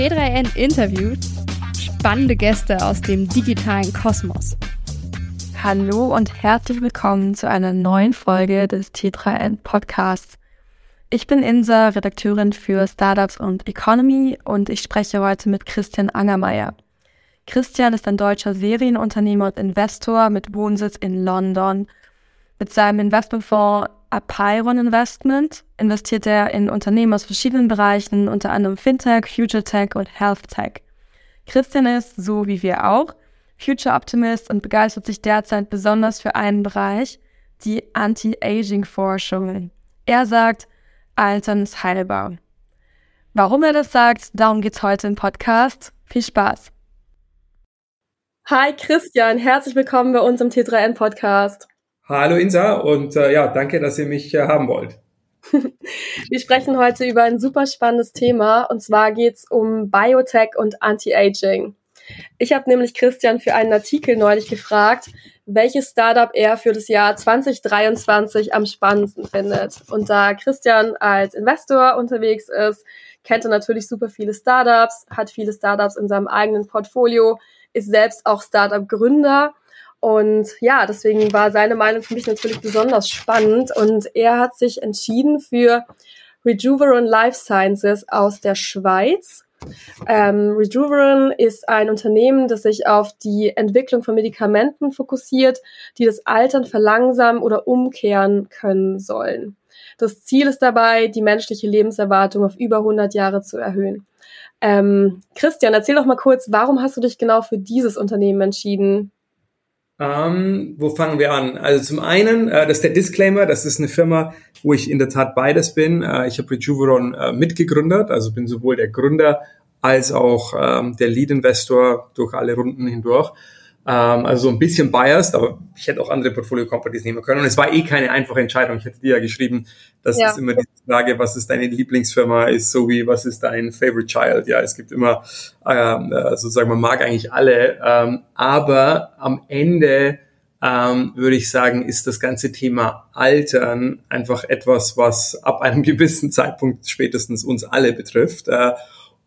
T3N interviewt spannende Gäste aus dem digitalen Kosmos. Hallo und herzlich willkommen zu einer neuen Folge des T3N Podcasts. Ich bin Insa, Redakteurin für Startups und Economy und ich spreche heute mit Christian Angermeier. Christian ist ein deutscher Serienunternehmer und Investor mit Wohnsitz in London. Mit seinem Investmentfonds Apeiron Investment investiert er in Unternehmen aus verschiedenen Bereichen, unter anderem Fintech, Future Tech und Health Tech. Christian ist, so wie wir auch, Future Optimist und begeistert sich derzeit besonders für einen Bereich, die Anti-Aging-Forschung. Er sagt, Altern ist heilbar. Warum er das sagt, darum geht's heute im Podcast. Viel Spaß! Hi Christian, herzlich willkommen bei uns im T3N Podcast. Hallo Insa und äh, ja, danke, dass ihr mich äh, haben wollt. Wir sprechen heute über ein super spannendes Thema und zwar geht's um Biotech und Anti-Aging. Ich habe nämlich Christian für einen Artikel neulich gefragt, welches Startup er für das Jahr 2023 am spannendsten findet. Und da Christian als Investor unterwegs ist, kennt er natürlich super viele Startups, hat viele Startups in seinem eigenen Portfolio, ist selbst auch Startup-Gründer und ja, deswegen war seine Meinung für mich natürlich besonders spannend. Und er hat sich entschieden für Rejuveron Life Sciences aus der Schweiz. Ähm, Rejuveron ist ein Unternehmen, das sich auf die Entwicklung von Medikamenten fokussiert, die das Altern verlangsamen oder umkehren können sollen. Das Ziel ist dabei, die menschliche Lebenserwartung auf über 100 Jahre zu erhöhen. Ähm, Christian, erzähl doch mal kurz, warum hast du dich genau für dieses Unternehmen entschieden? Ähm, wo fangen wir an? Also zum einen, äh, das ist der Disclaimer, das ist eine Firma, wo ich in der Tat beides bin. Äh, ich habe Rejuveron äh, mitgegründet, also bin sowohl der Gründer als auch ähm, der Lead-Investor durch alle Runden hindurch. Ähm, also so ein bisschen biased, aber ich hätte auch andere Portfolio-Companies nehmen können. Und es war eh keine einfache Entscheidung. Ich hätte dir ja geschrieben, das ja. ist immer die Frage, was ist deine Lieblingsfirma, ist so wie, was ist dein Favorite Child? Ja, es gibt immer, ähm, äh, sozusagen, man mag eigentlich alle, ähm, aber am Ende ähm, würde ich sagen, ist das ganze Thema Altern einfach etwas, was ab einem gewissen Zeitpunkt spätestens uns alle betrifft. Äh,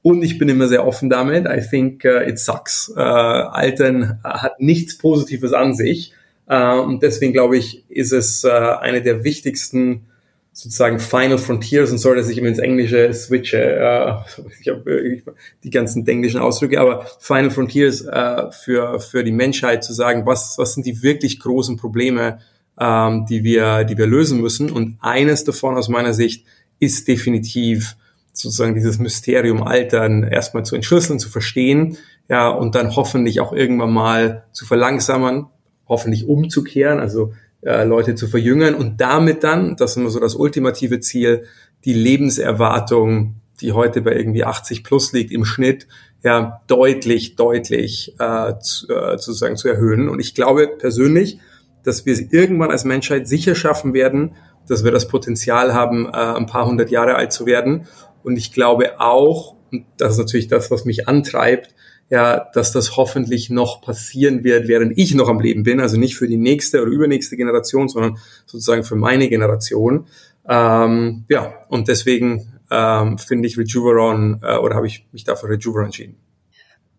und ich bin immer sehr offen damit. I think uh, it sucks. Uh, Altern hat nichts Positives an sich. Uh, und deswegen glaube ich, ist es uh, eine der wichtigsten sozusagen Final Frontiers und sorry, dass ich immer ins Englische switche. Uh, ich habe die ganzen englischen Ausdrücke, aber Final Frontiers uh, für, für die Menschheit zu sagen, was, was sind die wirklich großen Probleme, um, die, wir, die wir lösen müssen. Und eines davon aus meiner Sicht ist definitiv sozusagen dieses Mysterium Altern erstmal zu entschlüsseln, zu verstehen, ja, und dann hoffentlich auch irgendwann mal zu verlangsamen, hoffentlich umzukehren, also äh, Leute zu verjüngern und damit dann, das ist immer so das ultimative Ziel, die Lebenserwartung, die heute bei irgendwie 80 plus liegt im Schnitt, ja, deutlich, deutlich äh, zu, äh, sozusagen zu erhöhen. Und ich glaube persönlich, dass wir es irgendwann als Menschheit sicher schaffen werden, dass wir das Potenzial haben, äh, ein paar hundert Jahre alt zu werden. Und ich glaube auch, und das ist natürlich das, was mich antreibt, ja, dass das hoffentlich noch passieren wird, während ich noch am Leben bin, also nicht für die nächste oder übernächste Generation, sondern sozusagen für meine Generation. Ähm, ja, und deswegen ähm, finde ich Rejuveron äh, oder habe ich mich dafür Rejuveron entschieden.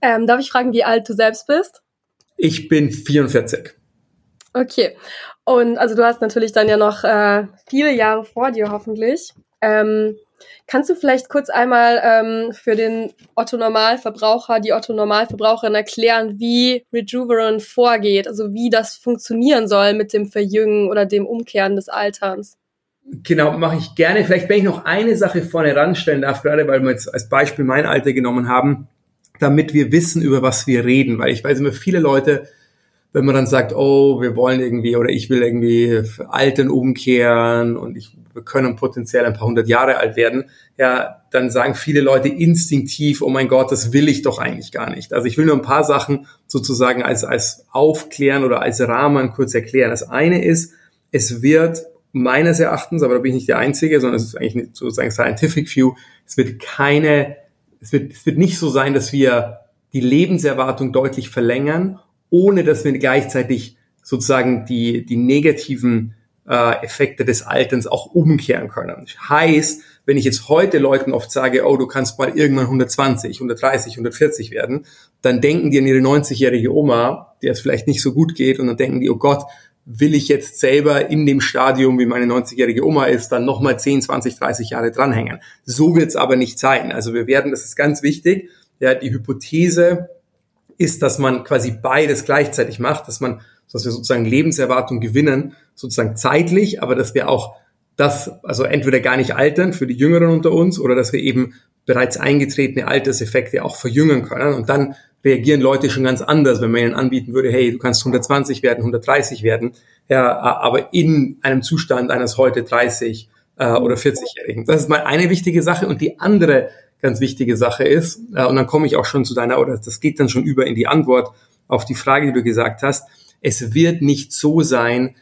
Ähm, darf ich fragen, wie alt du selbst bist? Ich bin 44. Okay. Und also du hast natürlich dann ja noch äh, viele Jahre vor dir hoffentlich. Ähm, Kannst du vielleicht kurz einmal ähm, für den Otto-Normalverbraucher, die Otto-Normalverbraucherin erklären, wie Rejuveron vorgeht, also wie das funktionieren soll mit dem Verjüngen oder dem Umkehren des Alterns? Genau, mache ich gerne. Vielleicht, wenn ich noch eine Sache vorne ranstellen darf, gerade weil wir jetzt als Beispiel mein Alter genommen haben, damit wir wissen, über was wir reden, weil ich weiß immer, viele Leute wenn man dann sagt, oh, wir wollen irgendwie oder ich will irgendwie Alten umkehren und ich, wir können potenziell ein paar hundert Jahre alt werden, ja, dann sagen viele Leute instinktiv, oh mein Gott, das will ich doch eigentlich gar nicht. Also ich will nur ein paar Sachen sozusagen als, als aufklären oder als Rahmen kurz erklären. Das eine ist, es wird meines Erachtens, aber da bin ich nicht der Einzige, sondern es ist eigentlich sozusagen Scientific View, es wird keine, es wird, es wird nicht so sein, dass wir die Lebenserwartung deutlich verlängern ohne dass wir gleichzeitig sozusagen die, die negativen äh, Effekte des Alterns auch umkehren können. Heißt, wenn ich jetzt heute Leuten oft sage, oh, du kannst mal irgendwann 120, 130, 140 werden, dann denken die an ihre 90-jährige Oma, der es vielleicht nicht so gut geht, und dann denken die, oh Gott, will ich jetzt selber in dem Stadium, wie meine 90-jährige Oma ist, dann nochmal 10, 20, 30 Jahre dranhängen. So wird es aber nicht sein. Also wir werden, das ist ganz wichtig, ja, die Hypothese ist, dass man quasi beides gleichzeitig macht, dass man, dass wir sozusagen Lebenserwartung gewinnen, sozusagen zeitlich, aber dass wir auch das, also entweder gar nicht altern für die Jüngeren unter uns oder dass wir eben bereits eingetretene Alterseffekte auch verjüngen können. Und dann reagieren Leute schon ganz anders, wenn man ihnen anbieten würde, hey, du kannst 120 werden, 130 werden, ja, aber in einem Zustand eines heute 30 äh, oder 40-Jährigen. Das ist mal eine wichtige Sache. Und die andere ganz wichtige Sache ist, äh, und dann komme ich auch schon zu deiner, oder das geht dann schon über in die Antwort auf die Frage, die du gesagt hast, es wird nicht so sein,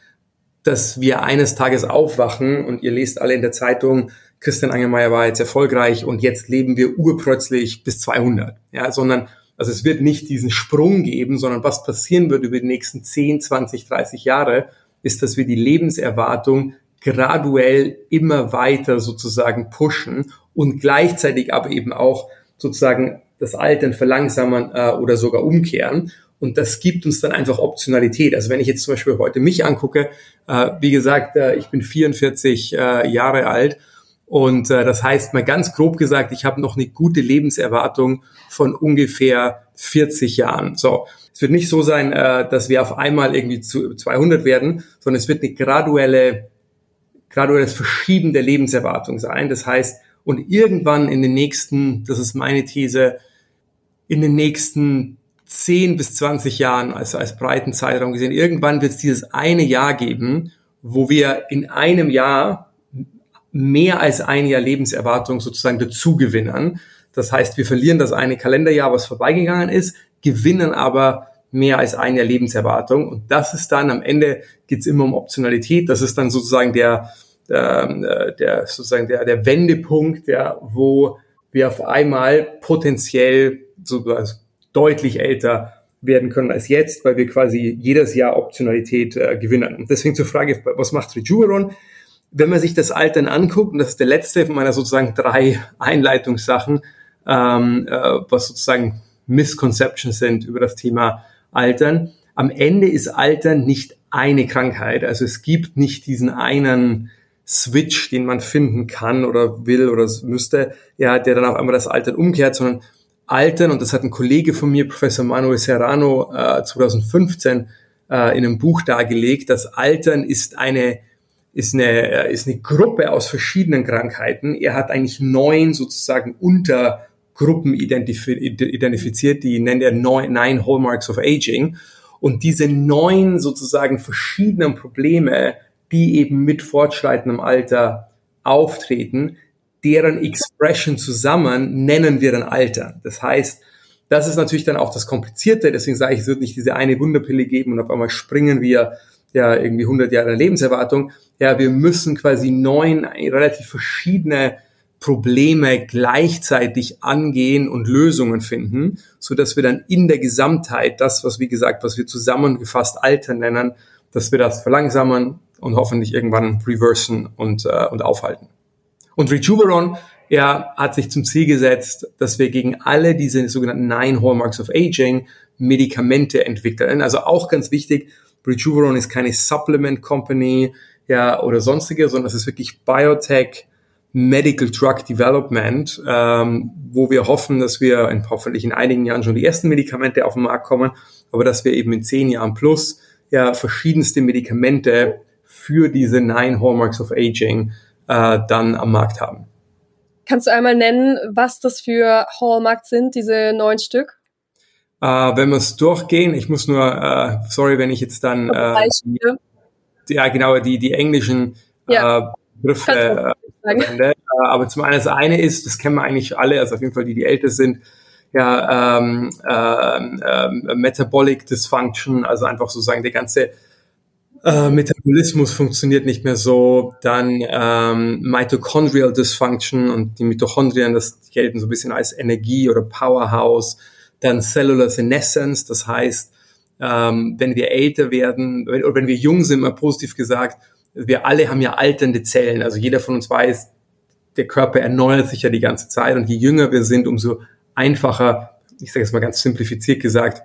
dass wir eines Tages aufwachen und ihr lest alle in der Zeitung, Christian Angelmeier war jetzt erfolgreich und jetzt leben wir urplötzlich bis 200, ja, sondern also es wird nicht diesen Sprung geben, sondern was passieren wird über die nächsten 10, 20, 30 Jahre, ist, dass wir die Lebenserwartung graduell immer weiter sozusagen pushen und gleichzeitig aber eben auch sozusagen das Altern verlangsamen äh, oder sogar umkehren. Und das gibt uns dann einfach Optionalität. Also wenn ich jetzt zum Beispiel heute mich angucke, äh, wie gesagt, äh, ich bin 44 äh, Jahre alt und äh, das heißt mal ganz grob gesagt, ich habe noch eine gute Lebenserwartung von ungefähr 40 Jahren. So, es wird nicht so sein, äh, dass wir auf einmal irgendwie zu 200 werden, sondern es wird eine graduelle, graduelles Verschieben der Lebenserwartung sein. Das heißt, und irgendwann in den nächsten, das ist meine These, in den nächsten 10 bis 20 Jahren, also als breiten Zeitraum gesehen, irgendwann wird es dieses eine Jahr geben, wo wir in einem Jahr mehr als ein Jahr Lebenserwartung sozusagen dazugewinnen. Das heißt, wir verlieren das eine Kalenderjahr, was vorbeigegangen ist, gewinnen aber mehr als ein Jahr Lebenserwartung. Und das ist dann am Ende geht's immer um Optionalität. Das ist dann sozusagen der, der, der sozusagen der, der Wendepunkt, ja, wo wir auf einmal potenziell so also deutlich älter werden können als jetzt, weil wir quasi jedes Jahr Optionalität äh, gewinnen. Und deswegen zur Frage, was macht Rejuveron? wenn man sich das Altern anguckt, und das ist der letzte von meiner sozusagen drei Einleitungssachen, ähm, äh, was sozusagen Misconceptions sind über das Thema Altern. Am Ende ist Altern nicht eine Krankheit. Also es gibt nicht diesen einen Switch, den man finden kann oder will oder müsste, ja, der dann auf einmal das Altern umkehrt, sondern Altern, und das hat ein Kollege von mir, Professor Manuel Serrano, äh, 2015 äh, in einem Buch dargelegt, dass Altern ist eine ist eine, ist eine Gruppe aus verschiedenen Krankheiten. Er hat eigentlich neun sozusagen Untergruppen identifiziert, die nennt er Nine Hallmarks of Aging. Und diese neun sozusagen verschiedenen Probleme, die eben mit fortschreitendem Alter auftreten, deren Expression zusammen nennen wir dann Alter. Das heißt, das ist natürlich dann auch das Komplizierte. Deswegen sage ich, es wird nicht diese eine Wunderpille geben und auf einmal springen wir ja irgendwie 100 Jahre Lebenserwartung. Ja, wir müssen quasi neun relativ verschiedene Probleme gleichzeitig angehen und Lösungen finden, so dass wir dann in der Gesamtheit das, was wie gesagt, was wir zusammengefasst Alter nennen, dass wir das verlangsamen und hoffentlich irgendwann reversen und, äh, und aufhalten. Und Rejuveron, er hat sich zum Ziel gesetzt, dass wir gegen alle diese sogenannten Nine Hallmarks of Aging Medikamente entwickeln. Also auch ganz wichtig, Rejuveron ist keine Supplement Company ja, oder sonstige, sondern es ist wirklich Biotech Medical Drug Development, ähm, wo wir hoffen, dass wir in, hoffentlich in einigen Jahren schon die ersten Medikamente auf den Markt kommen, aber dass wir eben in zehn Jahren plus ja verschiedenste Medikamente für diese Nine Hallmarks of Aging äh, dann am Markt haben. Kannst du einmal nennen, was das für Hallmarks sind, diese neun Stück? Äh, wenn wir es durchgehen, ich muss nur, äh, sorry, wenn ich jetzt dann äh, die, ja genau die die englischen ja. äh, Begriffe äh, verwende. Äh, aber zum einen das eine ist, das kennen wir eigentlich alle, also auf jeden Fall die die älter sind, ja ähm, äh, äh, Metabolic Dysfunction, also einfach sozusagen der ganze äh, Metabolismus funktioniert nicht mehr so, dann ähm, Mitochondrial Dysfunction und die Mitochondrien, das gelten so ein bisschen als Energie oder Powerhouse. Dann Cellular Senescence, das heißt, ähm, wenn wir älter werden, wenn, oder wenn wir jung sind, mal positiv gesagt, wir alle haben ja alternde Zellen. Also jeder von uns weiß, der Körper erneuert sich ja die ganze Zeit. Und je jünger wir sind, umso einfacher, ich sage es mal ganz simplifiziert gesagt,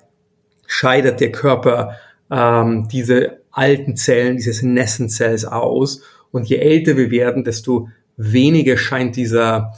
scheidet der Körper ähm, diese alten Zellen, diese Senescent Cells aus. Und je älter wir werden, desto weniger scheint dieser,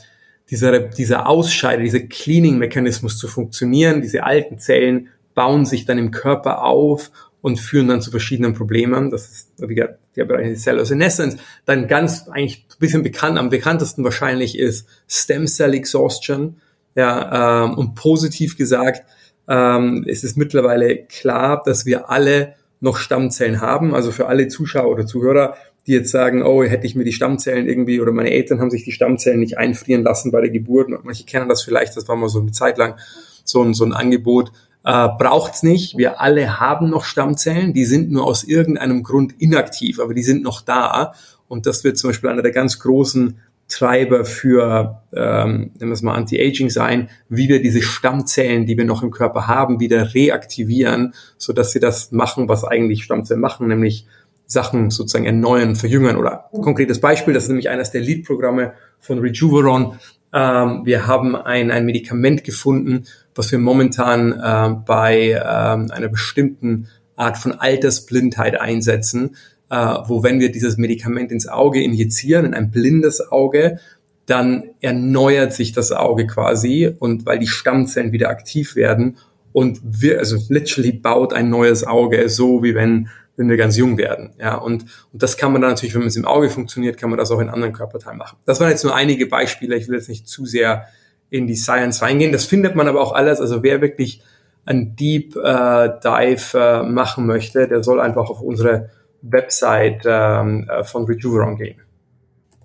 dieser, dieser Ausscheide, dieser Cleaning-Mechanismus zu funktionieren. Diese alten Zellen bauen sich dann im Körper auf und führen dann zu verschiedenen Problemen. Das ist wie gesagt, der Bereich Cellosenescence. Dann ganz eigentlich ein bisschen bekannt, am bekanntesten wahrscheinlich ist Stem Cell Exhaustion. Ja, ähm, und positiv gesagt, ähm, es ist mittlerweile klar, dass wir alle noch Stammzellen haben. Also für alle Zuschauer oder Zuhörer, die jetzt sagen, oh, hätte ich mir die Stammzellen irgendwie oder meine Eltern haben sich die Stammzellen nicht einfrieren lassen bei der Geburt. Manche kennen das vielleicht, das war mal so eine Zeit lang so ein, so ein Angebot. Äh, braucht's nicht. Wir alle haben noch Stammzellen, die sind nur aus irgendeinem Grund inaktiv, aber die sind noch da. Und das wird zum Beispiel einer der ganz großen Treiber für, ähm, nennen wir es mal Anti-Aging sein, wie wir diese Stammzellen, die wir noch im Körper haben, wieder reaktivieren, so dass sie das machen, was eigentlich Stammzellen machen, nämlich Sachen sozusagen erneuern, verjüngern. Oder konkretes Beispiel, das ist nämlich eines der Lead-Programme von Rejuveron. Ähm, wir haben ein, ein Medikament gefunden, was wir momentan äh, bei ähm, einer bestimmten Art von Altersblindheit einsetzen, äh, wo wenn wir dieses Medikament ins Auge injizieren, in ein blindes Auge, dann erneuert sich das Auge quasi und weil die Stammzellen wieder aktiv werden und wir, also literally baut ein neues Auge, so wie wenn wenn wir ganz jung werden. Ja, und, und das kann man dann natürlich, wenn es im Auge funktioniert, kann man das auch in anderen Körperteilen machen. Das waren jetzt nur einige Beispiele. Ich will jetzt nicht zu sehr in die Science reingehen. Das findet man aber auch alles. Also wer wirklich ein Deep äh, Dive äh, machen möchte, der soll einfach auf unsere Website ähm, äh, von Rejuveron gehen.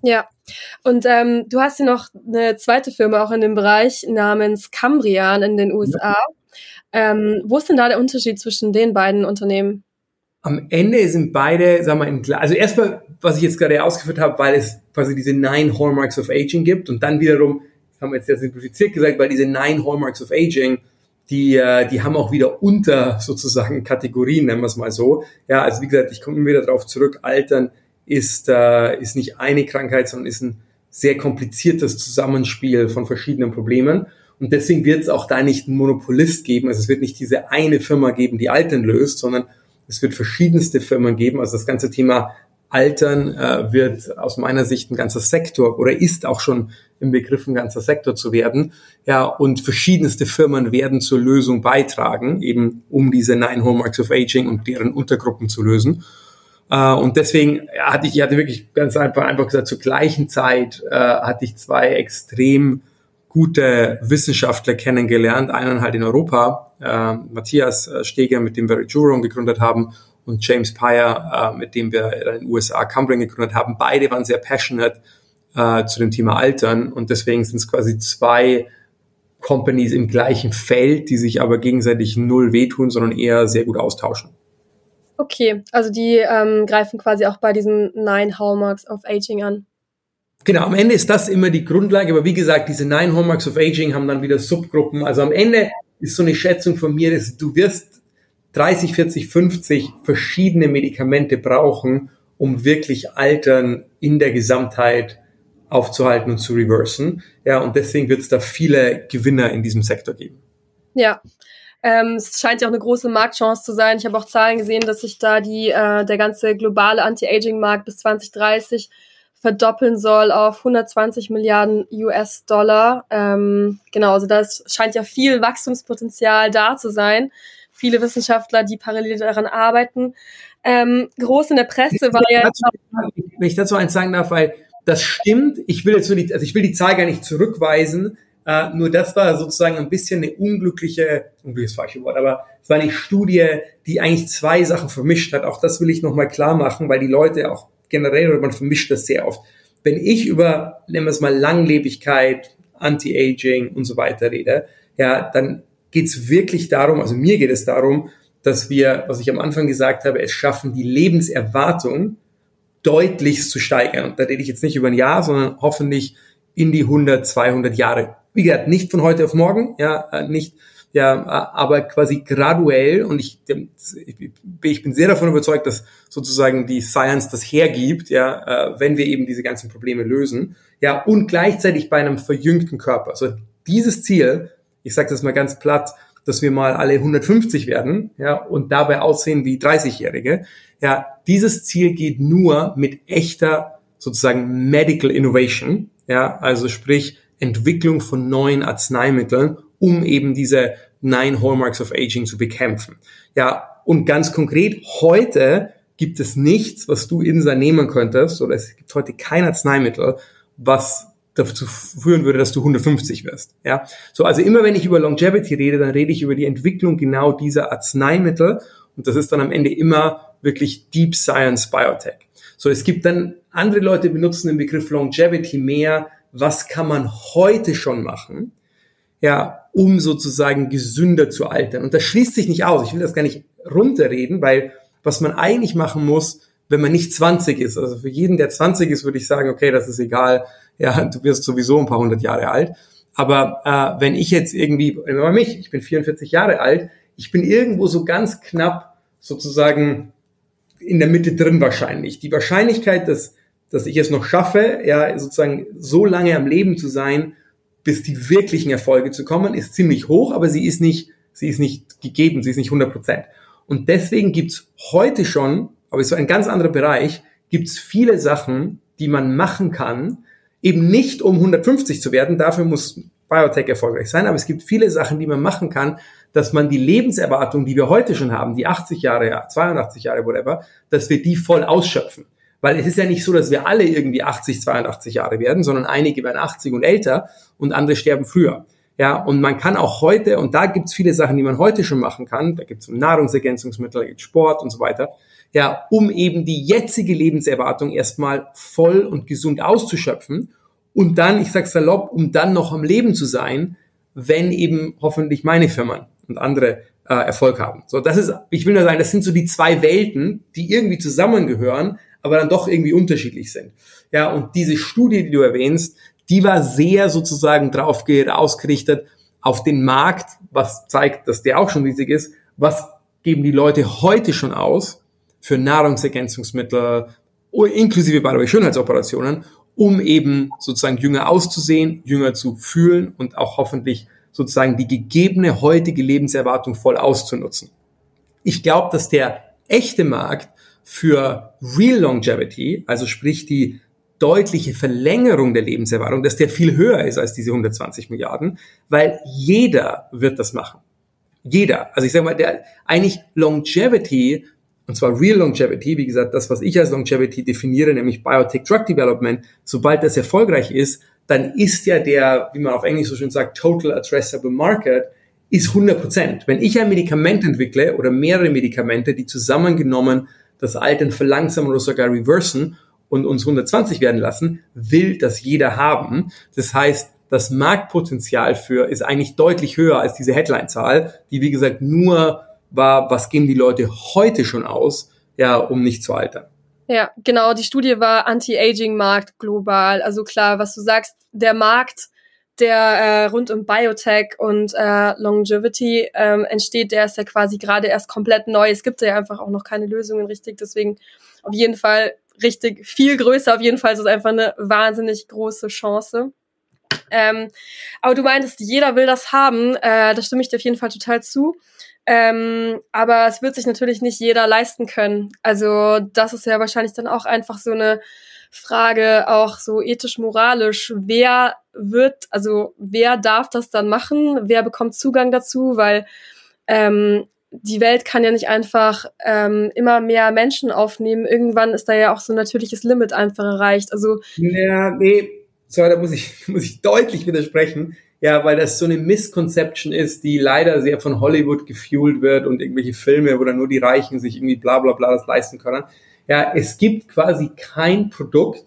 Ja, und ähm, du hast ja noch eine zweite Firma auch in dem Bereich namens Cambrian in den USA. Ja. Ähm, wo ist denn da der Unterschied zwischen den beiden Unternehmen? Am Ende sind beide, sagen wir, im also erstmal, was ich jetzt gerade ausgeführt habe, weil es quasi diese nine Hallmarks of Aging gibt und dann wiederum, haben wir jetzt sehr simplifiziert gesagt, weil diese nine Hallmarks of Aging die, äh, die haben auch wieder unter sozusagen Kategorien, nennen wir es mal so. Ja, also wie gesagt, ich komme immer wieder darauf zurück, Altern ist, äh, ist nicht eine Krankheit, sondern ist ein sehr kompliziertes Zusammenspiel von verschiedenen Problemen. Und deswegen wird es auch da nicht einen Monopolist geben. Also es wird nicht diese eine Firma geben, die Altern löst, sondern es wird verschiedenste Firmen geben. Also das ganze Thema Altern äh, wird aus meiner Sicht ein ganzer Sektor oder ist auch schon im Begriff ein ganzer Sektor zu werden. Ja, und verschiedenste Firmen werden zur Lösung beitragen, eben um diese Nine Hallmarks of Aging und deren Untergruppen zu lösen. Äh, und deswegen hatte ich, ich hatte wirklich ganz einfach, einfach gesagt, zur gleichen Zeit äh, hatte ich zwei extrem gute Wissenschaftler kennengelernt. Einen halt in Europa, äh, Matthias Steger, mit dem wir Rejuron gegründet haben, und James Pyer, äh, mit dem wir in den USA Cumbring gegründet haben. Beide waren sehr passionate äh, zu dem Thema Altern und deswegen sind es quasi zwei Companies im gleichen Feld, die sich aber gegenseitig null wehtun, sondern eher sehr gut austauschen. Okay, also die ähm, greifen quasi auch bei diesen Nine Hallmarks of Aging an. Genau, am Ende ist das immer die Grundlage, aber wie gesagt, diese Nine Hallmarks of Aging haben dann wieder Subgruppen. Also am Ende ist so eine Schätzung von mir, dass du wirst 30, 40, 50 verschiedene Medikamente brauchen, um wirklich Altern in der Gesamtheit aufzuhalten und zu reversen. Ja, und deswegen wird es da viele Gewinner in diesem Sektor geben. Ja. Ähm, es scheint ja auch eine große Marktchance zu sein. Ich habe auch Zahlen gesehen, dass sich da die, äh, der ganze globale Anti-Aging-Markt bis 2030 verdoppeln soll auf 120 Milliarden US-Dollar. Ähm, genau, also das scheint ja viel Wachstumspotenzial da zu sein viele Wissenschaftler, die parallel daran arbeiten. Ähm, groß in der Presse war ja. Wenn ich dazu eins sagen darf, weil das stimmt. Ich will jetzt nur die, also ich will die Zahl gar nicht zurückweisen. Uh, nur das war sozusagen ein bisschen eine unglückliche, unglückliches falsche Wort, aber es war eine Studie, die eigentlich zwei Sachen vermischt hat. Auch das will ich nochmal klar machen, weil die Leute auch generell, man vermischt das sehr oft. Wenn ich über, nennen wir es mal, Langlebigkeit, Anti-Aging und so weiter rede, ja, dann geht es wirklich darum, also mir geht es darum, dass wir, was ich am Anfang gesagt habe, es schaffen, die Lebenserwartung deutlichst zu steigern. Und da rede ich jetzt nicht über ein Jahr, sondern hoffentlich in die 100, 200 Jahre. Wie gesagt, nicht von heute auf morgen, ja, äh, nicht, ja, aber quasi graduell und ich, ich bin sehr davon überzeugt, dass sozusagen die Science das hergibt, ja, äh, wenn wir eben diese ganzen Probleme lösen, ja, und gleichzeitig bei einem verjüngten Körper. Also dieses Ziel, ich sage das mal ganz platt, dass wir mal alle 150 werden, ja, und dabei aussehen wie 30-Jährige, ja, dieses Ziel geht nur mit echter sozusagen Medical Innovation, ja, also sprich Entwicklung von neuen Arzneimitteln, um eben diese Nine Hallmarks of Aging zu bekämpfen. Ja, und ganz konkret, heute gibt es nichts, was du Insa nehmen könntest, oder es gibt heute kein Arzneimittel, was dazu führen würde, dass du 150 wirst. Ja, so also immer wenn ich über Longevity rede, dann rede ich über die Entwicklung genau dieser Arzneimittel und das ist dann am Ende immer wirklich Deep Science Biotech. So, es gibt dann andere Leute benutzen den Begriff Longevity mehr. Was kann man heute schon machen? Ja, um sozusagen gesünder zu altern. Und das schließt sich nicht aus. Ich will das gar nicht runterreden, weil was man eigentlich machen muss, wenn man nicht 20 ist, also für jeden, der 20 ist, würde ich sagen, okay, das ist egal, ja, du wirst sowieso ein paar hundert Jahre alt. Aber äh, wenn ich jetzt irgendwie, wir mich, ich bin 44 Jahre alt, ich bin irgendwo so ganz knapp sozusagen in der Mitte drin wahrscheinlich. Die Wahrscheinlichkeit, dass, dass ich es noch schaffe, ja, sozusagen so lange am Leben zu sein, bis die wirklichen Erfolge zu kommen, ist ziemlich hoch, aber sie ist nicht, sie ist nicht gegeben, sie ist nicht 100 Prozent. Und deswegen gibt's heute schon, aber ist so ein ganz anderer Bereich, gibt's viele Sachen, die man machen kann, eben nicht um 150 zu werden, dafür muss Biotech erfolgreich sein, aber es gibt viele Sachen, die man machen kann, dass man die Lebenserwartung, die wir heute schon haben, die 80 Jahre, 82 Jahre, whatever, dass wir die voll ausschöpfen. Weil es ist ja nicht so, dass wir alle irgendwie 80, 82 Jahre werden, sondern einige werden 80 und älter und andere sterben früher. Ja, und man kann auch heute, und da gibt's viele Sachen, die man heute schon machen kann, da gibt's Nahrungsergänzungsmittel, da gibt's Sport und so weiter, ja, um eben die jetzige Lebenserwartung erstmal voll und gesund auszuschöpfen und dann, ich sag salopp, um dann noch am Leben zu sein, wenn eben hoffentlich meine Firmen und andere äh, Erfolg haben. So, das ist, ich will nur sagen, das sind so die zwei Welten, die irgendwie zusammengehören, aber dann doch irgendwie unterschiedlich sind. Ja, und diese Studie, die du erwähnst, die war sehr sozusagen drauf ausgerichtet auf den Markt, was zeigt, dass der auch schon riesig ist. Was geben die Leute heute schon aus für Nahrungsergänzungsmittel, inklusive by Schönheitsoperationen, um eben sozusagen jünger auszusehen, jünger zu fühlen und auch hoffentlich sozusagen die gegebene heutige Lebenserwartung voll auszunutzen. Ich glaube, dass der echte Markt für Real Longevity, also sprich die deutliche Verlängerung der Lebenserwartung, dass der viel höher ist als diese 120 Milliarden, weil jeder wird das machen. Jeder. Also ich sage mal, der eigentlich Longevity, und zwar Real Longevity, wie gesagt, das, was ich als Longevity definiere, nämlich Biotech Drug Development, sobald das erfolgreich ist, dann ist ja der, wie man auf Englisch so schön sagt, Total Addressable Market, ist 100 Prozent. Wenn ich ein Medikament entwickle oder mehrere Medikamente, die zusammengenommen das Altern verlangsamen oder sogar reversen und uns 120 werden lassen, will das jeder haben. Das heißt, das Marktpotenzial für ist eigentlich deutlich höher als diese Headline-Zahl, die wie gesagt nur war, was geben die Leute heute schon aus, ja, um nicht zu altern. Ja, genau. Die Studie war Anti-Aging-Markt global. Also klar, was du sagst, der Markt der äh, rund um Biotech und äh, Longevity ähm, entsteht, der ist ja quasi gerade erst komplett neu. Es gibt ja einfach auch noch keine Lösungen richtig, deswegen auf jeden Fall richtig viel größer. Auf jeden Fall ist es einfach eine wahnsinnig große Chance. Ähm, aber du meintest, jeder will das haben. Äh, da stimme ich dir auf jeden Fall total zu. Ähm, aber es wird sich natürlich nicht jeder leisten können. Also das ist ja wahrscheinlich dann auch einfach so eine Frage auch so ethisch-moralisch, wer wird, also wer darf das dann machen, wer bekommt Zugang dazu, weil ähm, die Welt kann ja nicht einfach ähm, immer mehr Menschen aufnehmen. Irgendwann ist da ja auch so ein natürliches Limit einfach erreicht. Also ja, nee, sorry, da muss ich muss ich deutlich widersprechen. Ja, weil das so eine Misconception ist, die leider sehr von Hollywood gefuelt wird und irgendwelche Filme, wo dann nur die Reichen sich irgendwie bla bla bla das leisten können. Ja, es gibt quasi kein Produkt,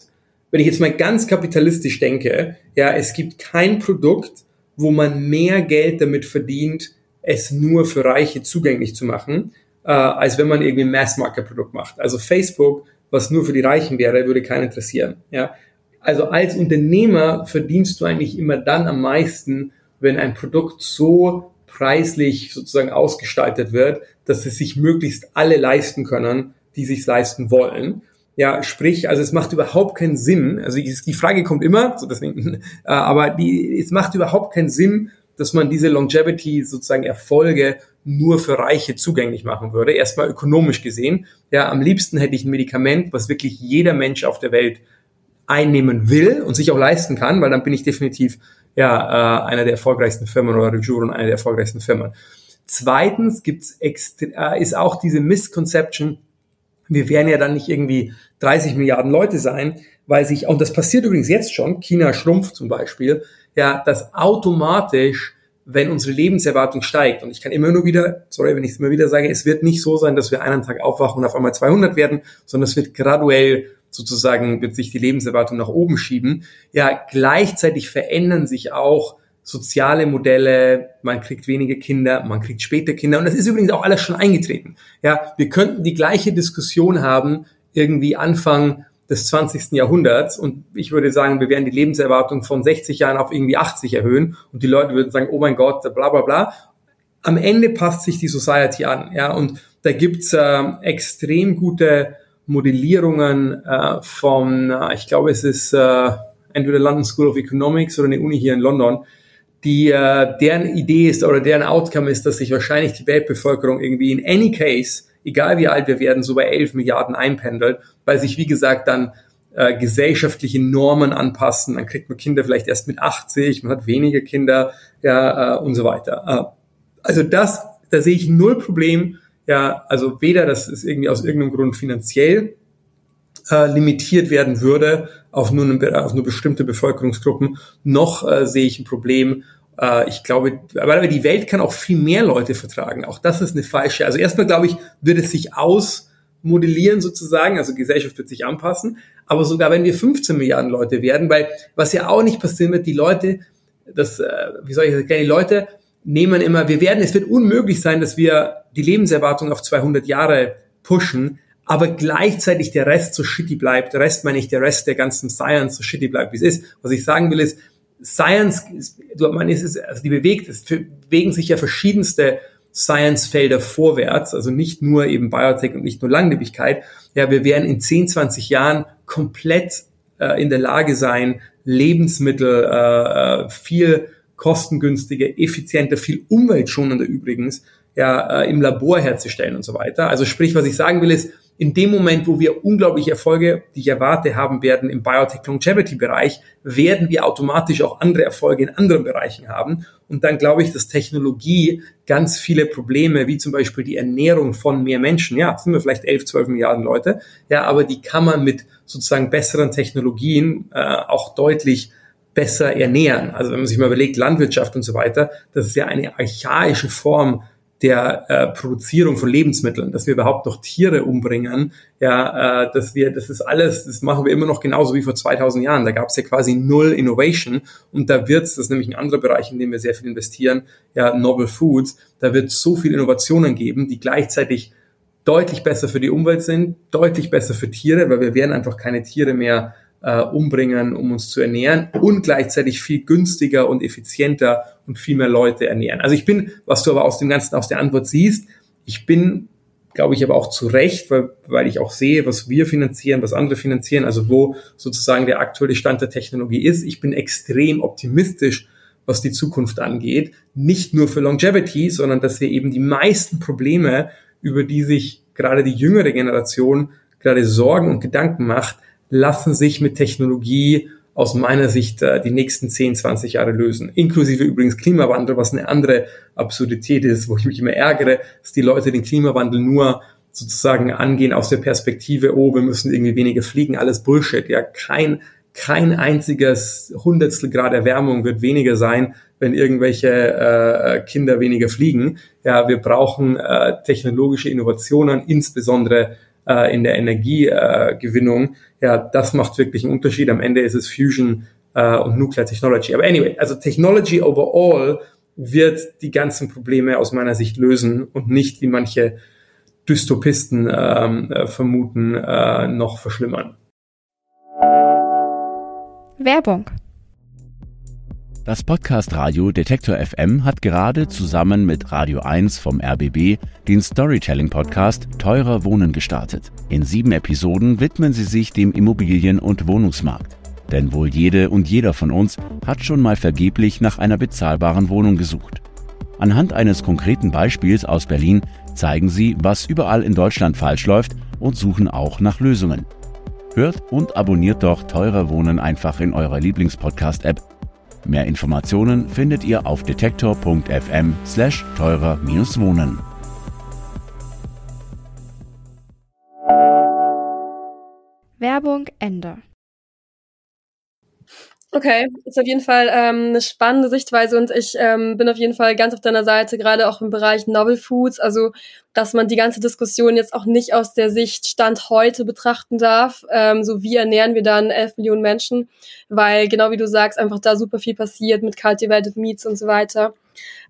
wenn ich jetzt mal ganz kapitalistisch denke, ja, es gibt kein Produkt, wo man mehr Geld damit verdient, es nur für Reiche zugänglich zu machen, äh, als wenn man irgendwie ein Mass-Market-Produkt macht. Also Facebook, was nur für die Reichen wäre, würde keinen interessieren. Ja, also als Unternehmer verdienst du eigentlich immer dann am meisten, wenn ein Produkt so preislich sozusagen ausgestaltet wird, dass es sich möglichst alle leisten können, die sich leisten wollen. Ja, sprich, also es macht überhaupt keinen Sinn. Also die Frage kommt immer, so deswegen, äh, aber die, es macht überhaupt keinen Sinn, dass man diese Longevity sozusagen Erfolge nur für Reiche zugänglich machen würde. Erstmal ökonomisch gesehen. Ja, am liebsten hätte ich ein Medikament, was wirklich jeder Mensch auf der Welt einnehmen will und sich auch leisten kann, weil dann bin ich definitiv ja äh, einer der erfolgreichsten Firmen oder Rejuron einer der erfolgreichsten Firmen. Zweitens gibt's äh, ist auch diese Misconception, wir werden ja dann nicht irgendwie 30 Milliarden Leute sein, weil sich, und das passiert übrigens jetzt schon, China schrumpft zum Beispiel, ja, dass automatisch, wenn unsere Lebenserwartung steigt, und ich kann immer nur wieder, sorry, wenn ich es immer wieder sage, es wird nicht so sein, dass wir einen Tag aufwachen und auf einmal 200 werden, sondern es wird graduell sozusagen, wird sich die Lebenserwartung nach oben schieben. Ja, gleichzeitig verändern sich auch soziale Modelle, man kriegt weniger Kinder, man kriegt später Kinder und das ist übrigens auch alles schon eingetreten. Ja, wir könnten die gleiche Diskussion haben irgendwie Anfang des 20. Jahrhunderts und ich würde sagen, wir werden die Lebenserwartung von 60 Jahren auf irgendwie 80 erhöhen und die Leute würden sagen, oh mein Gott, bla bla bla. Am Ende passt sich die Society an, ja, und da gibt's äh, extrem gute Modellierungen äh, von, äh, ich glaube, es ist äh, entweder London School of Economics oder eine Uni hier in London, die äh, deren Idee ist oder deren Outcome ist, dass sich wahrscheinlich die Weltbevölkerung irgendwie in any case egal wie alt wir werden, so bei 11 Milliarden einpendelt, weil sich, wie gesagt, dann äh, gesellschaftliche Normen anpassen. Dann kriegt man Kinder vielleicht erst mit 80, man hat weniger Kinder, ja, äh, und so weiter. Äh, also das, da sehe ich null Problem. Ja, also weder, dass es irgendwie aus irgendeinem Grund finanziell äh, limitiert werden würde auf nur, eine, auf nur bestimmte Bevölkerungsgruppen, noch äh, sehe ich ein Problem, äh, ich glaube, aber die Welt kann auch viel mehr Leute vertragen. Auch das ist eine falsche. Also erstmal glaube ich, wird es sich ausmodellieren sozusagen, also Gesellschaft wird sich anpassen. Aber sogar wenn wir 15 Milliarden Leute werden, weil was ja auch nicht passieren wird, die Leute, das, äh, wie soll ich das erklären, die Leute nehmen immer, wir werden, es wird unmöglich sein, dass wir die Lebenserwartung auf 200 Jahre pushen, aber gleichzeitig der Rest so shitty bleibt. Der Rest meine ich, der Rest der ganzen Science so shitty bleibt, wie es ist. Was ich sagen will ist, Science, man ist es, also die bewegt, es bewegen sich ja verschiedenste Science-Felder vorwärts, also nicht nur eben Biotech und nicht nur Langlebigkeit. Ja, wir werden in 10, 20 Jahren komplett äh, in der Lage sein, Lebensmittel äh, äh, viel kostengünstiger, effizienter, viel umweltschonender übrigens, ja, äh, im Labor herzustellen und so weiter. Also sprich, was ich sagen will, ist, in dem Moment, wo wir unglaubliche Erfolge, die ich erwarte, haben werden im Biotech Longevity Bereich, werden wir automatisch auch andere Erfolge in anderen Bereichen haben. Und dann glaube ich, dass Technologie ganz viele Probleme, wie zum Beispiel die Ernährung von mehr Menschen, ja, sind wir vielleicht 11, 12 Milliarden Leute, ja, aber die kann man mit sozusagen besseren Technologien äh, auch deutlich besser ernähren. Also wenn man sich mal überlegt, Landwirtschaft und so weiter, das ist ja eine archaische Form der äh, Produzierung von Lebensmitteln, dass wir überhaupt noch Tiere umbringen, ja, äh, dass wir, das ist alles, das machen wir immer noch genauso wie vor 2000 Jahren. Da gab es ja quasi null Innovation und da wird's, das ist nämlich ein anderer Bereich, in dem wir sehr viel investieren, ja, Novel Foods, da wird so viel Innovationen geben, die gleichzeitig deutlich besser für die Umwelt sind, deutlich besser für Tiere, weil wir werden einfach keine Tiere mehr äh, umbringen, um uns zu ernähren und gleichzeitig viel günstiger und effizienter und viel mehr Leute ernähren. Also ich bin, was du aber aus dem Ganzen, aus der Antwort siehst, ich bin, glaube ich, aber auch zu Recht, weil, weil ich auch sehe, was wir finanzieren, was andere finanzieren, also wo sozusagen der aktuelle Stand der Technologie ist. Ich bin extrem optimistisch, was die Zukunft angeht. Nicht nur für Longevity, sondern dass wir eben die meisten Probleme, über die sich gerade die jüngere Generation gerade Sorgen und Gedanken macht, lassen sich mit Technologie aus meiner Sicht äh, die nächsten 10, 20 Jahre lösen. Inklusive übrigens Klimawandel, was eine andere Absurdität ist, wo ich mich immer ärgere, dass die Leute den Klimawandel nur sozusagen angehen aus der Perspektive, oh, wir müssen irgendwie weniger fliegen, alles Bullshit. Ja, kein, kein einziges Hundertstel Grad Erwärmung wird weniger sein, wenn irgendwelche äh, Kinder weniger fliegen. Ja, wir brauchen äh, technologische Innovationen, insbesondere äh, in der Energiegewinnung, ja, das macht wirklich einen Unterschied. Am Ende ist es Fusion äh, und Nuclear Technology. Aber anyway, also Technology overall wird die ganzen Probleme aus meiner Sicht lösen und nicht, wie manche Dystopisten ähm, äh, vermuten, äh, noch verschlimmern. Werbung Das Podcast Radio Detektor FM hat gerade zusammen mit Radio 1 vom RBB den Storytelling Podcast Teurer Wohnen gestartet. In sieben Episoden widmen sie sich dem Immobilien- und Wohnungsmarkt. Denn wohl jede und jeder von uns hat schon mal vergeblich nach einer bezahlbaren Wohnung gesucht. Anhand eines konkreten Beispiels aus Berlin zeigen sie, was überall in Deutschland falsch läuft und suchen auch nach Lösungen. Hört und abonniert doch Teurer Wohnen einfach in eurer Lieblingspodcast-App Mehr Informationen findet ihr auf detektor.fm slash teurer-wohnen. Werbung Ende. Okay, ist auf jeden Fall ähm, eine spannende Sichtweise und ich ähm, bin auf jeden Fall ganz auf deiner Seite, gerade auch im Bereich Novel Foods, also dass man die ganze Diskussion jetzt auch nicht aus der Sicht Stand heute betrachten darf, ähm, so wie ernähren wir dann 11 Millionen Menschen, weil genau wie du sagst, einfach da super viel passiert mit Cultivated Meats und so weiter,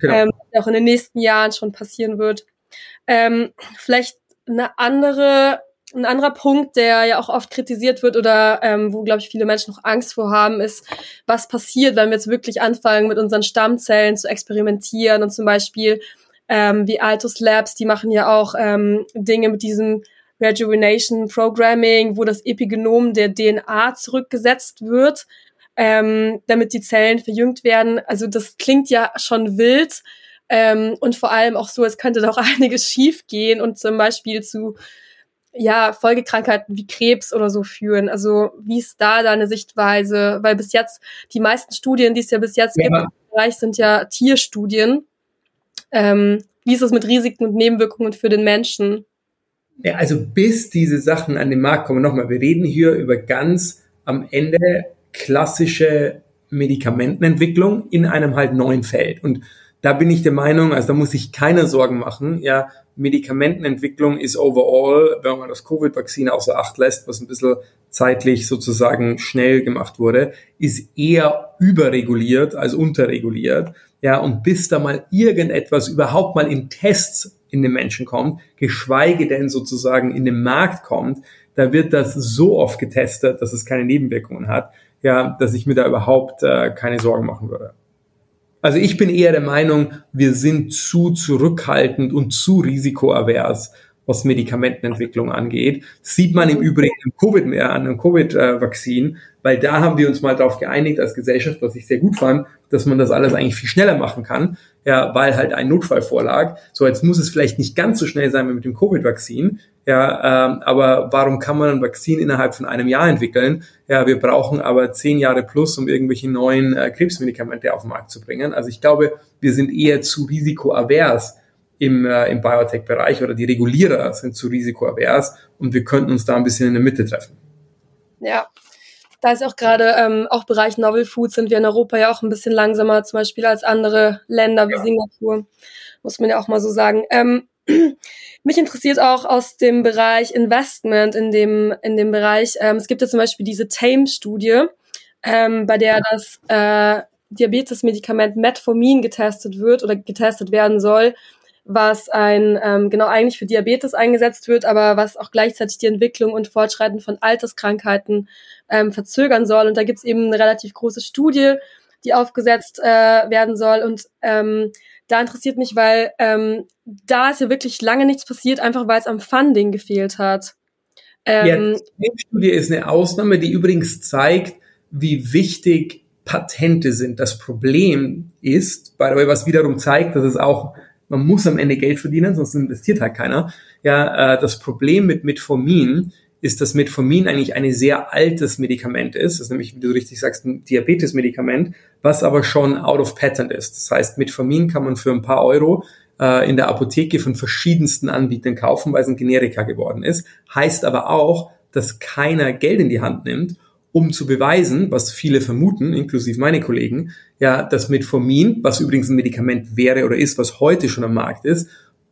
genau. ähm, auch in den nächsten Jahren schon passieren wird. Ähm, vielleicht eine andere ein anderer Punkt, der ja auch oft kritisiert wird oder ähm, wo, glaube ich, viele Menschen noch Angst vor haben, ist, was passiert, wenn wir jetzt wirklich anfangen, mit unseren Stammzellen zu experimentieren und zum Beispiel ähm, wie Altus Labs, die machen ja auch ähm, Dinge mit diesem Rejuvenation Programming, wo das Epigenom der DNA zurückgesetzt wird, ähm, damit die Zellen verjüngt werden. Also das klingt ja schon wild ähm, und vor allem auch so, es könnte doch einiges schief gehen und zum Beispiel zu ja, Folgekrankheiten wie Krebs oder so führen? Also wie ist da deine Sichtweise? Weil bis jetzt, die meisten Studien, die es ja bis jetzt ja. gibt im Bereich, sind ja Tierstudien. Ähm, wie ist es mit Risiken und Nebenwirkungen für den Menschen? Ja, also bis diese Sachen an den Markt kommen, nochmal, wir reden hier über ganz am Ende klassische Medikamentenentwicklung in einem halt neuen Feld. Und da bin ich der Meinung, also da muss sich keiner Sorgen machen, ja, Medikamentenentwicklung ist overall, wenn man das Covid-Vakzin außer Acht lässt, was ein bisschen zeitlich sozusagen schnell gemacht wurde, ist eher überreguliert als unterreguliert. Ja, und bis da mal irgendetwas überhaupt mal in Tests in den Menschen kommt, geschweige denn sozusagen in den Markt kommt, da wird das so oft getestet, dass es keine Nebenwirkungen hat, ja, dass ich mir da überhaupt äh, keine Sorgen machen würde. Also ich bin eher der Meinung, wir sind zu zurückhaltend und zu risikoavers, was Medikamentenentwicklung angeht. Sieht man im Übrigen im Covid mehr an, dem Covid-Vakzin, weil da haben wir uns mal darauf geeinigt als Gesellschaft, was ich sehr gut fand, dass man das alles eigentlich viel schneller machen kann, ja, weil halt ein Notfall vorlag. So, jetzt muss es vielleicht nicht ganz so schnell sein wie mit dem Covid-Vakzin, ja, ähm, aber warum kann man ein Vakzin innerhalb von einem Jahr entwickeln? Ja, wir brauchen aber zehn Jahre plus, um irgendwelche neuen äh, Krebsmedikamente auf den Markt zu bringen. Also ich glaube, wir sind eher zu risikoavers im, äh, im Biotech-Bereich oder die Regulierer sind zu risikoavers und wir könnten uns da ein bisschen in der Mitte treffen. Ja, da ist auch gerade ähm, auch Bereich Novel Food sind wir in Europa ja auch ein bisschen langsamer, zum Beispiel als andere Länder wie ja. Singapur, muss man ja auch mal so sagen. Ähm, mich interessiert auch aus dem Bereich Investment in dem, in dem Bereich. Ähm, es gibt ja zum Beispiel diese TAME-Studie, ähm, bei der das äh, Diabetes-Medikament Metformin getestet wird oder getestet werden soll, was ein ähm, genau eigentlich für Diabetes eingesetzt wird, aber was auch gleichzeitig die Entwicklung und Fortschreiten von Alterskrankheiten ähm, verzögern soll. Und da gibt es eben eine relativ große Studie, die aufgesetzt äh, werden soll. Und ähm, da interessiert mich, weil ähm, da ist ja wirklich lange nichts passiert, einfach weil es am Funding gefehlt hat. Ähm, ja, die Studie ist eine Ausnahme, die übrigens zeigt, wie wichtig Patente sind. Das Problem ist, weil was wiederum zeigt, dass es auch, man muss am Ende Geld verdienen, sonst investiert halt keiner. Ja, äh, das Problem mit Metformin ist, dass Metformin eigentlich ein sehr altes Medikament ist. Das ist nämlich, wie du richtig sagst, ein Diabetes-Medikament, was aber schon out of patent ist. Das heißt, Metformin kann man für ein paar Euro äh, in der Apotheke von verschiedensten Anbietern kaufen, weil es ein Generika geworden ist. Heißt aber auch, dass keiner Geld in die Hand nimmt, um zu beweisen, was viele vermuten, inklusive meine Kollegen, ja, dass Metformin, was übrigens ein Medikament wäre oder ist, was heute schon am Markt ist,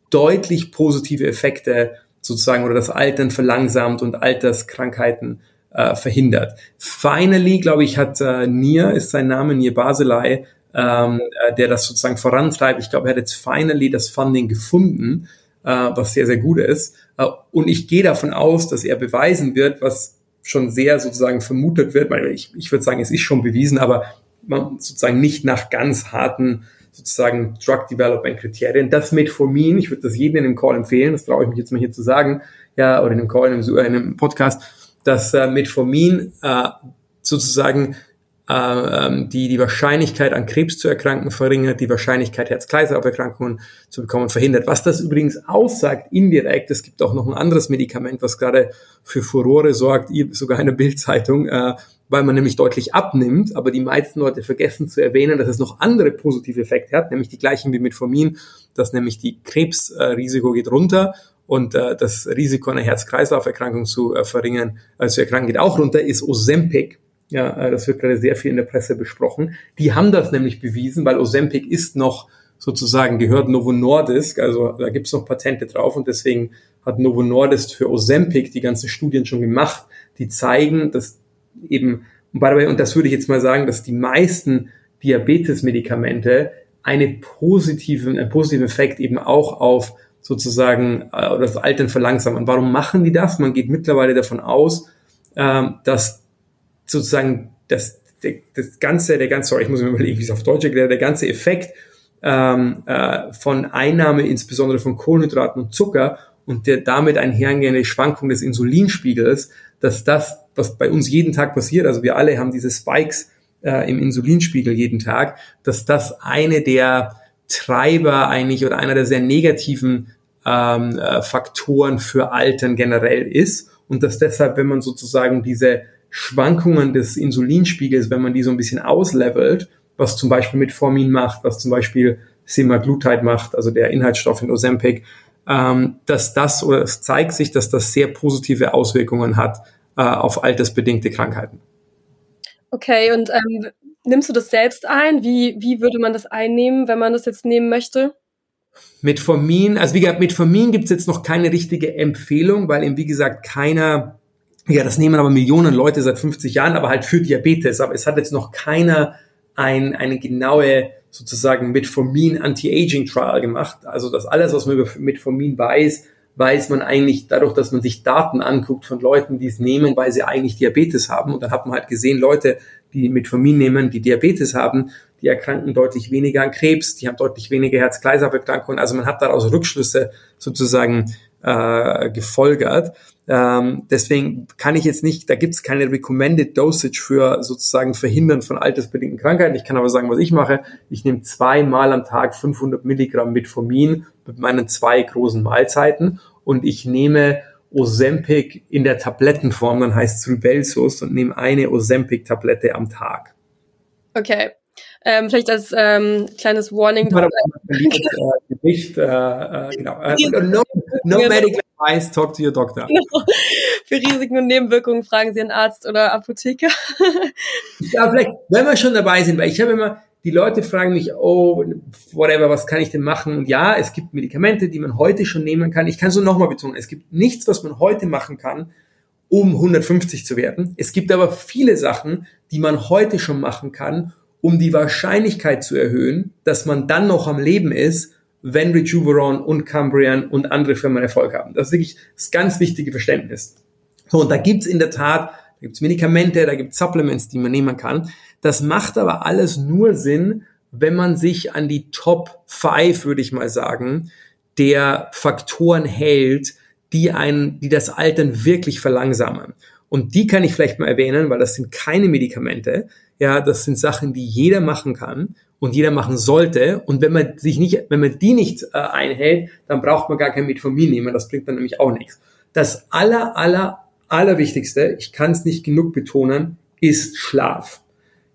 deutlich positive Effekte sozusagen oder das Altern verlangsamt und Alterskrankheiten äh, verhindert. Finally, glaube ich, hat äh, Nier, ist sein Name, Nier Baselei, ähm, äh, der das sozusagen vorantreibt. Ich glaube, er hat jetzt finally das Funding gefunden, äh, was sehr, sehr gut ist. Äh, und ich gehe davon aus, dass er beweisen wird, was schon sehr sozusagen vermutet wird. Ich, ich würde sagen, es ist schon bewiesen, aber man sozusagen nicht nach ganz harten sozusagen Drug Development Kriterien. Das Metformin, ich würde das jedem in dem Call empfehlen, das traue ich mich jetzt mal hier zu sagen, ja, oder in einem Call, in einem, in einem Podcast, dass äh, Metformin äh, sozusagen die die Wahrscheinlichkeit an Krebs zu erkranken verringert, die Wahrscheinlichkeit Herz-Kreislauf-Erkrankungen zu bekommen verhindert. Was das übrigens aussagt indirekt, es gibt auch noch ein anderes Medikament, was gerade für Furore sorgt, sogar eine Bildzeitung, äh, weil man nämlich deutlich abnimmt, aber die meisten Leute vergessen zu erwähnen, dass es noch andere positive Effekte hat, nämlich die gleichen wie mit Formin, dass nämlich die Krebsrisiko geht runter und äh, das Risiko einer Herz-Kreislauf-Erkrankung zu äh, verringern, also zu erkranken geht auch runter, ist Ozempic. Ja, äh, das wird gerade sehr viel in der Presse besprochen. Die haben das nämlich bewiesen, weil Ozempic ist noch sozusagen gehört Novo Nordisk, also da gibt's noch Patente drauf und deswegen hat Novo Nordisk für Ozempic die ganzen Studien schon gemacht, die zeigen, dass eben, und, und das würde ich jetzt mal sagen, dass die meisten Diabetes-Medikamente eine positiven, einen positiven Effekt eben auch auf sozusagen äh, das Altern verlangsamen. Warum machen die das? Man geht mittlerweile davon aus, äh, dass sozusagen das, das ganze, der ganze, sorry, ich muss mir überlegen, wie es auf Deutsch erklärt, der ganze Effekt ähm, äh, von Einnahme, insbesondere von Kohlenhydraten und Zucker und der damit einhergehende Schwankung des Insulinspiegels, dass das, was bei uns jeden Tag passiert, also wir alle haben diese Spikes äh, im Insulinspiegel jeden Tag, dass das eine der Treiber eigentlich oder einer der sehr negativen ähm, äh, Faktoren für Altern generell ist und dass deshalb, wenn man sozusagen diese Schwankungen des Insulinspiegels, wenn man die so ein bisschen auslevelt, was zum Beispiel mit Formin macht, was zum Beispiel Semaglutide macht, also der Inhaltsstoff in Ozempic, ähm, dass das oder es zeigt sich, dass das sehr positive Auswirkungen hat äh, auf altersbedingte Krankheiten. Okay, und ähm, nimmst du das selbst ein? Wie, wie würde man das einnehmen, wenn man das jetzt nehmen möchte? Mit Formin, also wie gesagt, mit Formin gibt es jetzt noch keine richtige Empfehlung, weil eben wie gesagt keiner ja, das nehmen aber Millionen Leute seit 50 Jahren, aber halt für Diabetes. Aber es hat jetzt noch keiner ein, eine genaue sozusagen Metformin Anti-Aging Trial gemacht. Also das alles, was man über Metformin weiß, weiß man eigentlich dadurch, dass man sich Daten anguckt von Leuten, die es nehmen, weil sie eigentlich Diabetes haben. Und dann hat man halt gesehen, Leute, die Metformin nehmen, die Diabetes haben, die erkranken deutlich weniger an Krebs, die haben deutlich weniger Herz-Kreislauf-Erkrankungen. Also man hat daraus Rückschlüsse sozusagen äh, gefolgert. Ähm, deswegen kann ich jetzt nicht, da gibt es keine recommended dosage für sozusagen Verhindern von altersbedingten Krankheiten. Ich kann aber sagen, was ich mache. Ich nehme zweimal am Tag 500 Milligramm Metformin mit meinen zwei großen Mahlzeiten und ich nehme Ozempic in der Tablettenform, dann heißt es Rybelsus und nehme eine Ozempic-Tablette am Tag. Okay. Ähm, vielleicht als ähm, kleines Warning. Gewicht, äh, äh, genau. Äh, no, no medical advice, talk to your doctor. Genau. Für Risiken und Nebenwirkungen fragen Sie einen Arzt oder Apotheker. ja, vielleicht, wenn wir schon dabei sind, weil ich habe immer, die Leute fragen mich, oh, whatever, was kann ich denn machen? Und ja, es gibt Medikamente, die man heute schon nehmen kann. Ich kann so nochmal betonen, es gibt nichts, was man heute machen kann, um 150 zu werden. Es gibt aber viele Sachen, die man heute schon machen kann, um die Wahrscheinlichkeit zu erhöhen, dass man dann noch am Leben ist, wenn Rejuveron und Cambrian und andere Firmen Erfolg haben. Das ist wirklich das ganz wichtige Verständnis. So, und da gibt's in der Tat, da gibt's Medikamente, da gibt's Supplements, die man nehmen kann. Das macht aber alles nur Sinn, wenn man sich an die Top 5, würde ich mal sagen, der Faktoren hält, die einen, die das Altern wirklich verlangsamen. Und die kann ich vielleicht mal erwähnen, weil das sind keine Medikamente. Ja, das sind Sachen, die jeder machen kann und jeder machen sollte. Und wenn man sich nicht, wenn man die nicht äh, einhält, dann braucht man gar kein Metformin nehmen. Das bringt dann nämlich auch nichts. Das aller, aller, allerwichtigste, ich kann es nicht genug betonen, ist Schlaf.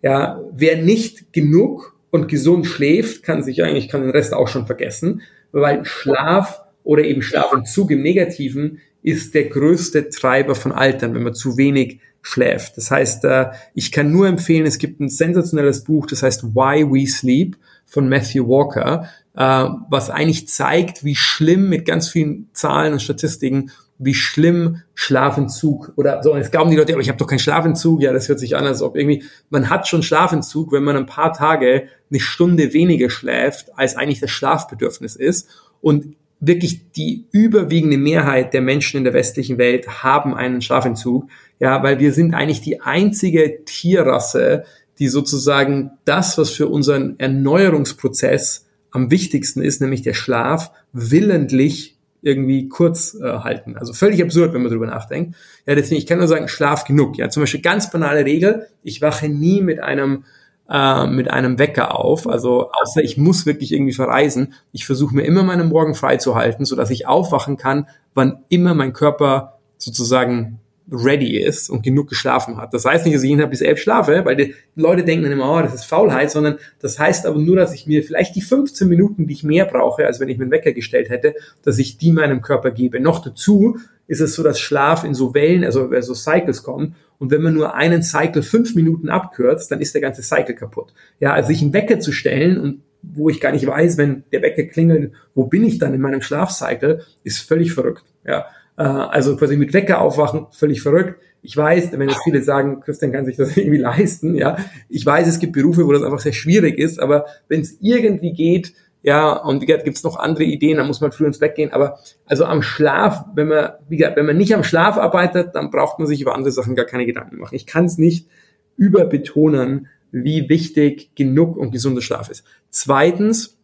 Ja, wer nicht genug und gesund schläft, kann sich eigentlich, kann den Rest auch schon vergessen, weil Schlaf oder eben Schlafentzug im Negativen ist der größte Treiber von Altern, wenn man zu wenig schläft. Das heißt, äh, ich kann nur empfehlen, es gibt ein sensationelles Buch, das heißt Why We Sleep von Matthew Walker, äh, was eigentlich zeigt, wie schlimm mit ganz vielen Zahlen und Statistiken, wie schlimm Schlafentzug oder so. Und jetzt glauben die Leute, aber ich habe doch keinen Schlafentzug. Ja, das hört sich an, als ob irgendwie, man hat schon Schlafentzug, wenn man ein paar Tage eine Stunde weniger schläft, als eigentlich das Schlafbedürfnis ist. Und wirklich die überwiegende Mehrheit der Menschen in der westlichen Welt haben einen Schlafentzug, ja, weil wir sind eigentlich die einzige Tierrasse, die sozusagen das, was für unseren Erneuerungsprozess am wichtigsten ist, nämlich der Schlaf, willentlich irgendwie kurz äh, halten. Also völlig absurd, wenn man drüber nachdenkt. Ja, deswegen, ich kann nur sagen, schlaf genug. Ja, zum Beispiel ganz banale Regel, ich wache nie mit einem äh, mit einem Wecker auf. Also außer ich muss wirklich irgendwie verreisen. Ich versuche mir immer meinen Morgen frei zu halten, sodass ich aufwachen kann, wann immer mein Körper sozusagen ready ist und genug geschlafen hat. Das heißt nicht, dass ich innerhalb bis elf schlafe, weil die Leute denken dann immer, oh, das ist Faulheit, sondern das heißt aber nur, dass ich mir vielleicht die 15 Minuten, die ich mehr brauche, als wenn ich mir einen Wecker gestellt hätte, dass ich die meinem Körper gebe. Noch dazu ist es so, dass Schlaf in so Wellen, also so Cycles kommen und wenn man nur einen Cycle fünf Minuten abkürzt, dann ist der ganze Cycle kaputt. Ja, also sich einen Wecker zu stellen und wo ich gar nicht weiß, wenn der Wecker klingelt, wo bin ich dann in meinem Schlafcycle, ist völlig verrückt. Ja, äh, also quasi mit Wecker aufwachen, völlig verrückt. Ich weiß, wenn jetzt viele sagen, Christian kann sich das irgendwie leisten, ja. Ich weiß, es gibt Berufe, wo das einfach sehr schwierig ist, aber wenn es irgendwie geht, ja, und wie gesagt, gibt es noch andere Ideen, da muss man früh ins Bett gehen, aber also am Schlaf, wenn man, wie gesagt, wenn man nicht am Schlaf arbeitet, dann braucht man sich über andere Sachen gar keine Gedanken machen. Ich kann es nicht überbetonen, wie wichtig genug und gesunder Schlaf ist. Zweitens,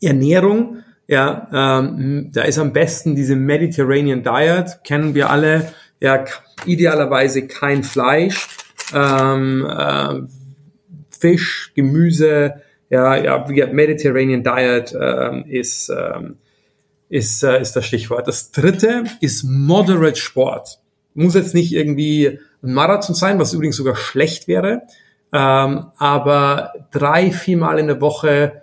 Ernährung ja, ähm, da ist am besten diese Mediterranean Diet, kennen wir alle. Ja, idealerweise kein Fleisch, ähm, äh, Fisch, Gemüse. Ja, ja, Mediterranean Diet ähm, ist ähm, ist äh, ist das Stichwort. Das dritte ist Moderate Sport. Muss jetzt nicht irgendwie ein Marathon sein, was übrigens sogar schlecht wäre, ähm, aber drei, viermal in der Woche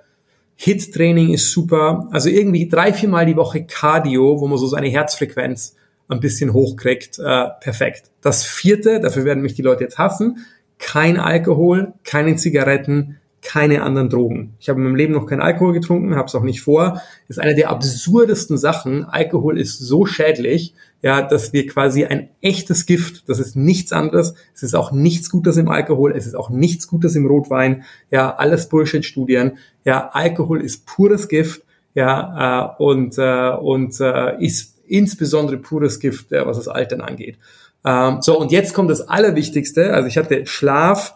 Hit-Training ist super. Also irgendwie drei, viermal die Woche Cardio, wo man so seine Herzfrequenz ein bisschen hochkriegt. Äh, perfekt. Das vierte, dafür werden mich die Leute jetzt hassen, kein Alkohol, keine Zigaretten, keine anderen Drogen. Ich habe in meinem Leben noch keinen Alkohol getrunken, habe es auch nicht vor. Das ist eine der absurdesten Sachen. Alkohol ist so schädlich, ja, dass wir quasi ein echtes Gift, das ist nichts anderes. Es ist auch nichts Gutes im Alkohol, es ist auch nichts Gutes im Rotwein. Ja, alles Bullshit-Studien. Ja, Alkohol ist pures Gift. Ja, äh, und äh, und äh, ist insbesondere pures Gift, ja, was das Altern angeht. Ähm, so und jetzt kommt das Allerwichtigste. Also ich hatte Schlaf,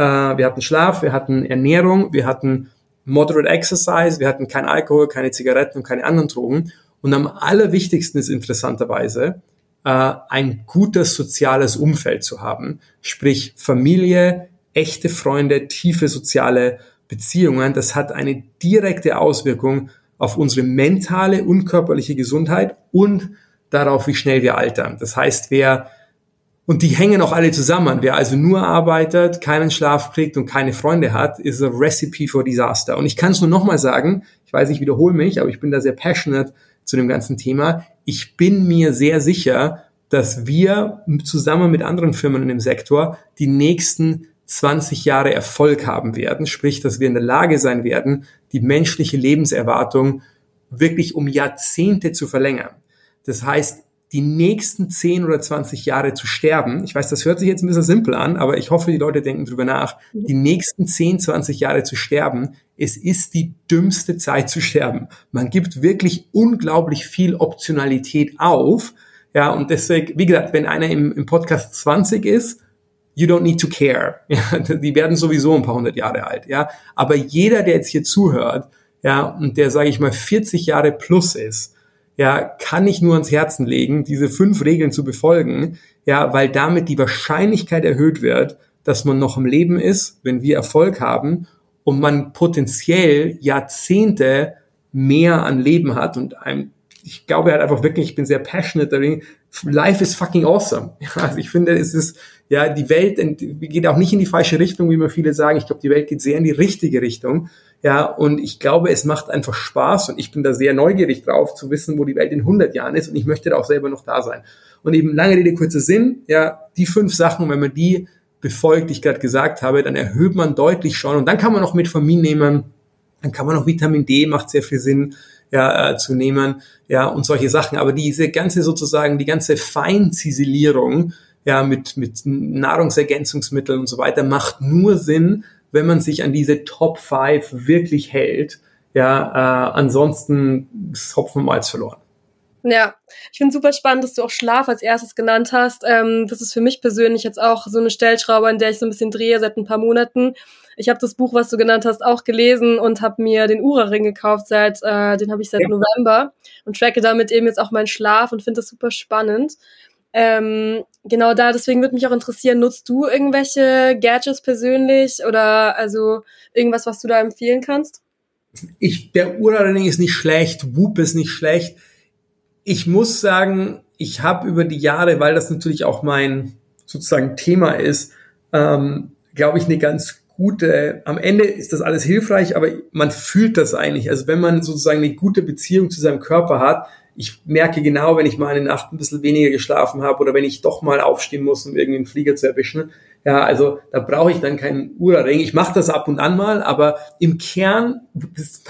äh, wir hatten Schlaf, wir hatten Ernährung, wir hatten Moderate Exercise, wir hatten kein Alkohol, keine Zigaretten und keine anderen Drogen. Und am allerwichtigsten ist interessanterweise, äh, ein gutes soziales Umfeld zu haben, sprich Familie, echte Freunde, tiefe soziale Beziehungen. Das hat eine direkte Auswirkung auf unsere mentale und körperliche Gesundheit und darauf, wie schnell wir altern. Das heißt, wer und die hängen auch alle zusammen. Wer also nur arbeitet, keinen Schlaf kriegt und keine Freunde hat, ist a recipe for disaster. Und ich kann es nur nochmal sagen, ich weiß, ich wiederhole mich, aber ich bin da sehr passionate zu dem ganzen Thema. Ich bin mir sehr sicher, dass wir zusammen mit anderen Firmen in dem Sektor die nächsten 20 Jahre Erfolg haben werden, sprich, dass wir in der Lage sein werden, die menschliche Lebenserwartung wirklich um Jahrzehnte zu verlängern. Das heißt, die nächsten 10 oder 20 Jahre zu sterben. Ich weiß, das hört sich jetzt ein bisschen simpel an, aber ich hoffe, die Leute denken drüber nach. Die nächsten 10, 20 Jahre zu sterben, es ist die dümmste Zeit zu sterben. Man gibt wirklich unglaublich viel Optionalität auf. Ja, und deswegen, wie gesagt, wenn einer im, im Podcast 20 ist, you don't need to care. Ja, die werden sowieso ein paar hundert Jahre alt. Ja, aber jeder, der jetzt hier zuhört, ja, und der, sage ich mal, 40 Jahre plus ist, ja, kann ich nur ans Herzen legen, diese fünf Regeln zu befolgen, ja, weil damit die Wahrscheinlichkeit erhöht wird, dass man noch im Leben ist, wenn wir Erfolg haben und man potenziell Jahrzehnte mehr an Leben hat und einem, ich glaube halt einfach wirklich, ich bin sehr passionate darin, life is fucking awesome. Also ich finde, es ist, ja, die Welt geht auch nicht in die falsche Richtung, wie immer viele sagen. Ich glaube, die Welt geht sehr in die richtige Richtung. Ja, und ich glaube, es macht einfach Spaß und ich bin da sehr neugierig drauf, zu wissen, wo die Welt in 100 Jahren ist und ich möchte da auch selber noch da sein. Und eben lange Rede, kurzer Sinn, ja, die fünf Sachen, wenn man die befolgt, die ich gerade gesagt habe, dann erhöht man deutlich schon und dann kann man noch Metformin nehmen, dann kann man noch Vitamin D, macht sehr viel Sinn, ja, äh, zu nehmen, ja, und solche Sachen. Aber diese ganze sozusagen, die ganze Feinziselierung, ja, mit, mit Nahrungsergänzungsmitteln und so weiter, macht nur Sinn, wenn man sich an diese Top 5 wirklich hält. Ja, äh, ansonsten ist Hopfen Malz verloren. Ja, ich finde super spannend, dass du auch Schlaf als erstes genannt hast. Ähm, das ist für mich persönlich jetzt auch so eine Stellschraube, an der ich so ein bisschen drehe seit ein paar Monaten. Ich habe das Buch, was du genannt hast, auch gelesen und habe mir den Ura-Ring gekauft seit, äh, den habe ich seit ja. November und tracke damit eben jetzt auch meinen Schlaf und finde das super spannend. Ähm, genau da, deswegen würde mich auch interessieren, nutzt du irgendwelche Gadgets persönlich oder also irgendwas, was du da empfehlen kannst? Ich, der Ura-Ring ist nicht schlecht, Whoop ist nicht schlecht ich muss sagen, ich habe über die Jahre, weil das natürlich auch mein sozusagen Thema ist, ähm, glaube ich, eine ganz gute, am Ende ist das alles hilfreich, aber man fühlt das eigentlich. Also wenn man sozusagen eine gute Beziehung zu seinem Körper hat, ich merke genau, wenn ich mal eine Nacht ein bisschen weniger geschlafen habe oder wenn ich doch mal aufstehen muss, um irgendwie einen Flieger zu erwischen, ja, also da brauche ich dann keinen Ura-Ring. Ich mache das ab und an mal, aber im Kern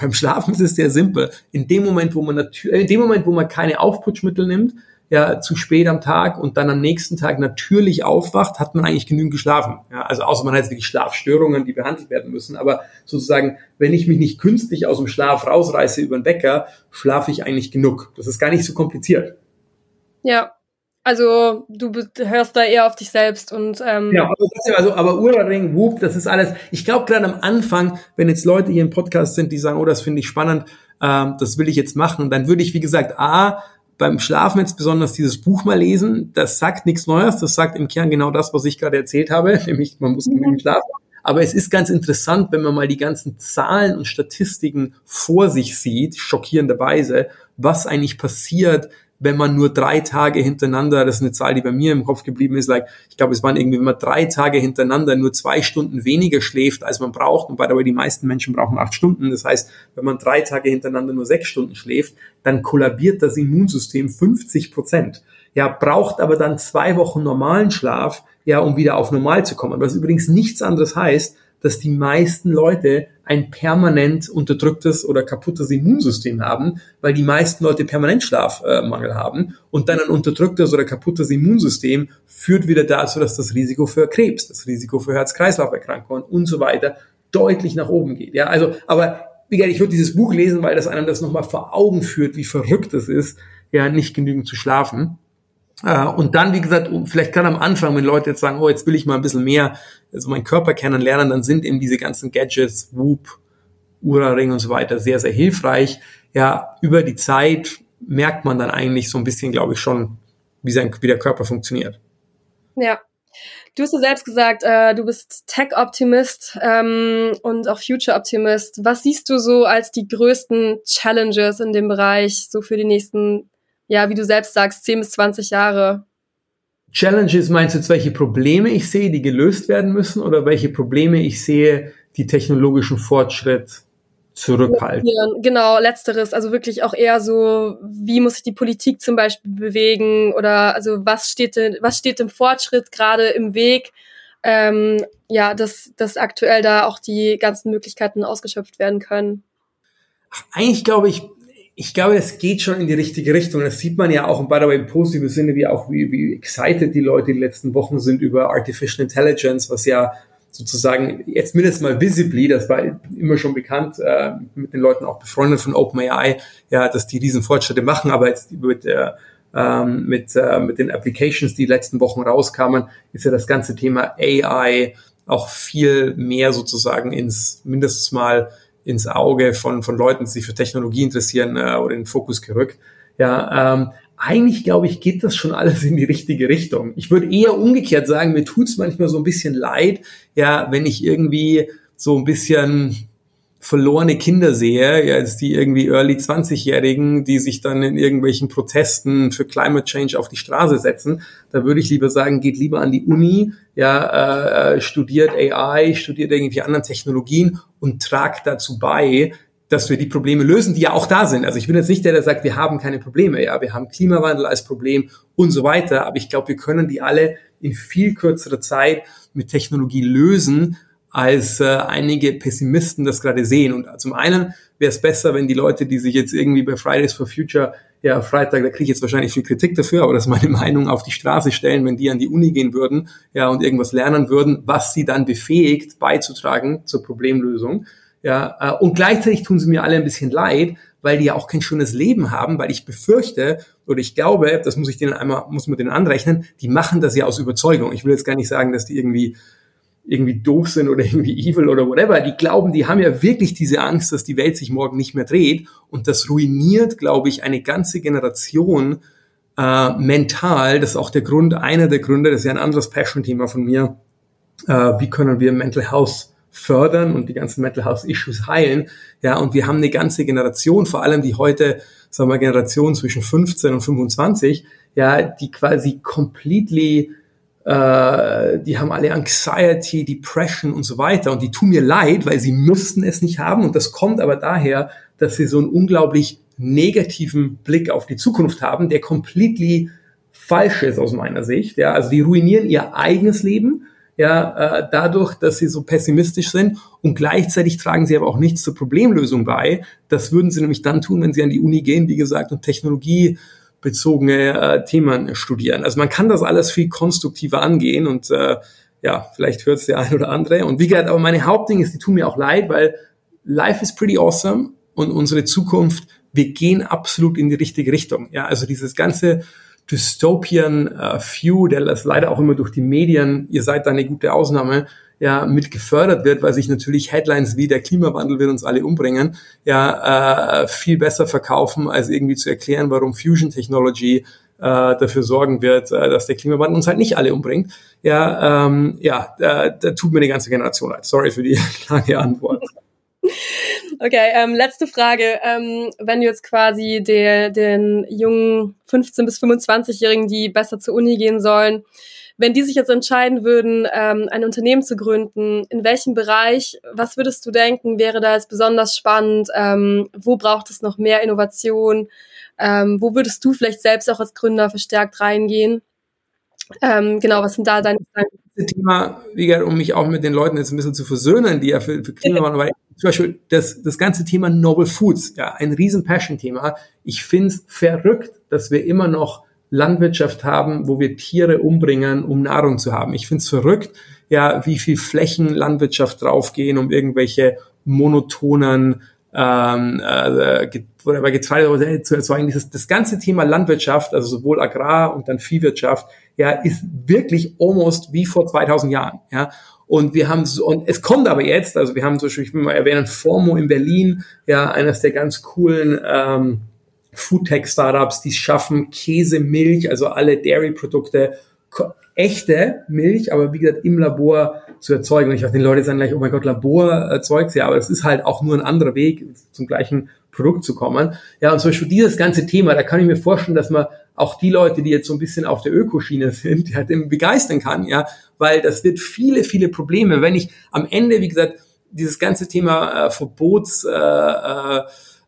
beim Schlafen ist es sehr simpel. In dem Moment, wo man natürlich, in dem Moment, wo man keine Aufputschmittel nimmt, ja, zu spät am Tag und dann am nächsten Tag natürlich aufwacht, hat man eigentlich genügend geschlafen. Ja, also außer man hat wirklich Schlafstörungen, die behandelt werden müssen. Aber sozusagen, wenn ich mich nicht künstlich aus dem Schlaf rausreiße über den Wecker, schlafe ich eigentlich genug. Das ist gar nicht so kompliziert. Ja, also du hörst da eher auf dich selbst und ähm ja, also, aber Ura-Ring, Whoop, das ist alles. Ich glaube gerade am Anfang, wenn jetzt Leute hier im Podcast sind, die sagen, oh, das finde ich spannend, ähm, das will ich jetzt machen, dann würde ich wie gesagt a beim Schlafen jetzt besonders dieses Buch mal lesen. Das sagt nichts Neues, das sagt im Kern genau das, was ich gerade erzählt habe, nämlich man muss genügend schlafen. Aber es ist ganz interessant, wenn man mal die ganzen Zahlen und Statistiken vor sich sieht, schockierenderweise, was eigentlich passiert, wenn man nur drei Tage hintereinander, das ist eine Zahl, die bei mir im Kopf geblieben ist, like, ich glaube, es waren irgendwie, wenn man drei Tage hintereinander nur zwei Stunden weniger schläft, als man braucht, und bei dabei die meisten Menschen brauchen acht Stunden, das heißt, wenn man drei Tage hintereinander nur sechs Stunden schläft, dann kollabiert das Immunsystem 50 Prozent. Ja, braucht aber dann zwei Wochen normalen Schlaf, ja, um wieder auf normal zu kommen. Was übrigens nichts anderes heißt, dass die meisten Leute ein permanent unterdrücktes oder kaputtes Immunsystem haben, weil die meisten Leute permanent Schlafmangel haben und dann ein unterdrücktes oder kaputtes Immunsystem führt wieder dazu, dass das Risiko für Krebs, das Risiko für Herz-Kreislauf-Erkrankungen und so weiter deutlich nach oben geht. Ja, also, aber wie gesagt, ich würde dieses Buch lesen, weil das einem das nochmal vor Augen führt, wie verrückt es ist, ja, nicht genügend zu schlafen. Äh, und dann, wie gesagt, vielleicht kann am Anfang, wenn Leute jetzt sagen, oh, jetzt will ich mal ein bisschen mehr, also meinen Körper kennenlernen, dann sind eben diese ganzen Gadgets, Whoop, Ura-Ring und so weiter sehr, sehr hilfreich. Ja, über die Zeit merkt man dann eigentlich so ein bisschen, glaube ich, schon, wie, sein, wie der Körper funktioniert. Ja. Du hast ja selbst gesagt, äh, du bist Tech-Optimist ähm, und auch Future-Optimist. Was siehst du so als die größten Challenges in dem Bereich, so für die nächsten ja, wie du selbst sagst, 10 bis 20 Jahre. Challenges meinst du jetzt, welche Probleme ich sehe, die gelöst werden müssen oder welche Probleme ich sehe, die technologischen Fortschritt zurückhalten? Genau, letzteres. Also wirklich auch eher so, wie muss sich die Politik zum Beispiel bewegen oder also was steht, was steht im Fortschritt gerade im Weg? Ähm, ja, dass, dass aktuell da auch die ganzen Möglichkeiten ausgeschöpft werden können. Ach, eigentlich glaube ich, ich glaube, es geht schon in die richtige Richtung. Das sieht man ja auch, und by the way, im positiven Sinne, wie auch, wie, wie excited die Leute die letzten Wochen sind über Artificial Intelligence, was ja sozusagen jetzt mindestens mal visibly, das war immer schon bekannt, äh, mit den Leuten auch befreundet von OpenAI, ja, dass die diesen Fortschritte machen, aber jetzt mit der ähm, mit, äh, mit den Applications, die letzten Wochen rauskamen, ist ja das ganze Thema AI auch viel mehr sozusagen ins mindestens mal ins Auge von, von Leuten, die sich für Technologie interessieren äh, oder in den Fokus gerückt. Ja, ähm, eigentlich glaube ich, geht das schon alles in die richtige Richtung. Ich würde eher umgekehrt sagen, mir tut's manchmal so ein bisschen leid, ja, wenn ich irgendwie so ein bisschen verlorene Kinder sehe, ja, jetzt die irgendwie Early 20-Jährigen, die sich dann in irgendwelchen Protesten für Climate Change auf die Straße setzen, da würde ich lieber sagen, geht lieber an die Uni, ja, äh, studiert AI, studiert irgendwie anderen Technologien und tragt dazu bei, dass wir die Probleme lösen, die ja auch da sind. Also ich bin jetzt nicht der, der sagt, wir haben keine Probleme. Ja, wir haben Klimawandel als Problem und so weiter. Aber ich glaube, wir können die alle in viel kürzerer Zeit mit Technologie lösen, als äh, einige Pessimisten das gerade sehen. Und zum einen wäre es besser, wenn die Leute, die sich jetzt irgendwie bei Fridays for Future, ja, Freitag, da kriege ich jetzt wahrscheinlich viel Kritik dafür, aber das ist meine Meinung, auf die Straße stellen, wenn die an die Uni gehen würden, ja, und irgendwas lernen würden, was sie dann befähigt, beizutragen zur Problemlösung. Ja, äh, und gleichzeitig tun sie mir alle ein bisschen leid, weil die ja auch kein schönes Leben haben, weil ich befürchte oder ich glaube, das muss ich denen einmal, muss man denen anrechnen, die machen das ja aus Überzeugung. Ich will jetzt gar nicht sagen, dass die irgendwie irgendwie doof sind oder irgendwie evil oder whatever. Die glauben, die haben ja wirklich diese Angst, dass die Welt sich morgen nicht mehr dreht. Und das ruiniert, glaube ich, eine ganze Generation äh, mental. Das ist auch der Grund, einer der Gründe, das ist ja ein anderes Passion-Thema von mir. Äh, wie können wir Mental Health fördern und die ganzen Mental Health Issues heilen? Ja, und wir haben eine ganze Generation, vor allem die heute, sagen wir, Generation zwischen 15 und 25, ja, die quasi completely äh, die haben alle Anxiety, Depression und so weiter und die tun mir leid, weil sie müssten es nicht haben und das kommt aber daher, dass sie so einen unglaublich negativen Blick auf die Zukunft haben, der completely falsch ist aus meiner Sicht. Ja, also die ruinieren ihr eigenes Leben, ja, äh, dadurch, dass sie so pessimistisch sind und gleichzeitig tragen sie aber auch nichts zur Problemlösung bei. Das würden sie nämlich dann tun, wenn sie an die Uni gehen, wie gesagt, und Technologie bezogene äh, Themen studieren. Also man kann das alles viel konstruktiver angehen und äh, ja, vielleicht hört es der ein oder andere. Und wie gesagt, aber meine Hauptding ist, die tun mir auch leid, weil life is pretty awesome und unsere Zukunft, wir gehen absolut in die richtige Richtung. Ja, also dieses ganze Dystopian äh, View, der das leider auch immer durch die Medien, ihr seid da eine gute Ausnahme, ja mit gefördert wird, weil sich natürlich Headlines wie der Klimawandel wird uns alle umbringen, ja äh, viel besser verkaufen, als irgendwie zu erklären, warum Fusion Technology äh, dafür sorgen wird, äh, dass der Klimawandel uns halt nicht alle umbringt. Ja, ähm, ja, äh, da tut mir die ganze Generation leid. Sorry für die lange Antwort. Okay, ähm, letzte Frage. Ähm, wenn du jetzt quasi der, den jungen 15- bis 25-Jährigen, die besser zur Uni gehen sollen, wenn die sich jetzt entscheiden würden, ähm, ein Unternehmen zu gründen, in welchem Bereich, was würdest du denken, wäre da jetzt besonders spannend? Ähm, wo braucht es noch mehr Innovation? Ähm, wo würdest du vielleicht selbst auch als Gründer verstärkt reingehen? Ähm, genau, was sind da deine Gedanken? Thema, wie gesagt, um mich auch mit den Leuten jetzt ein bisschen zu versöhnen, die ja für, für Klimawandel, weil zum Beispiel das, das ganze Thema Novel Foods, ja, ein riesen Passion-Thema. Ich finde es verrückt, dass wir immer noch Landwirtschaft haben, wo wir Tiere umbringen, um Nahrung zu haben. Ich finde es verrückt, ja, wie viel Flächen Landwirtschaft draufgehen, um irgendwelche monotonen ähm, äh, bei Getreide zu erzeugen. Dieses, das ganze Thema Landwirtschaft, also sowohl Agrar und dann Viehwirtschaft, ja, ist wirklich almost wie vor 2000 Jahren. Ja, und wir haben und es kommt aber jetzt, also wir haben zum Beispiel, ich will mal erwähnen, Formo in Berlin, ja, eines der ganz coolen ähm, Foodtech-Startups, die es schaffen, Käse, Milch, also alle Dairy-Produkte, echte Milch, aber wie gesagt, im Labor zu erzeugen. Und ich weiß, die Leute sagen gleich, oh mein Gott, Labor erzeugt ja, aber es ist halt auch nur ein anderer Weg, zum gleichen Produkt zu kommen. Ja, und zum Beispiel dieses ganze Thema, da kann ich mir vorstellen, dass man auch die Leute, die jetzt so ein bisschen auf der Ökoschiene sind, ja, dem begeistern kann, ja, weil das wird viele, viele Probleme. Wenn ich am Ende, wie gesagt, dieses ganze Thema äh, Verbots, äh, äh,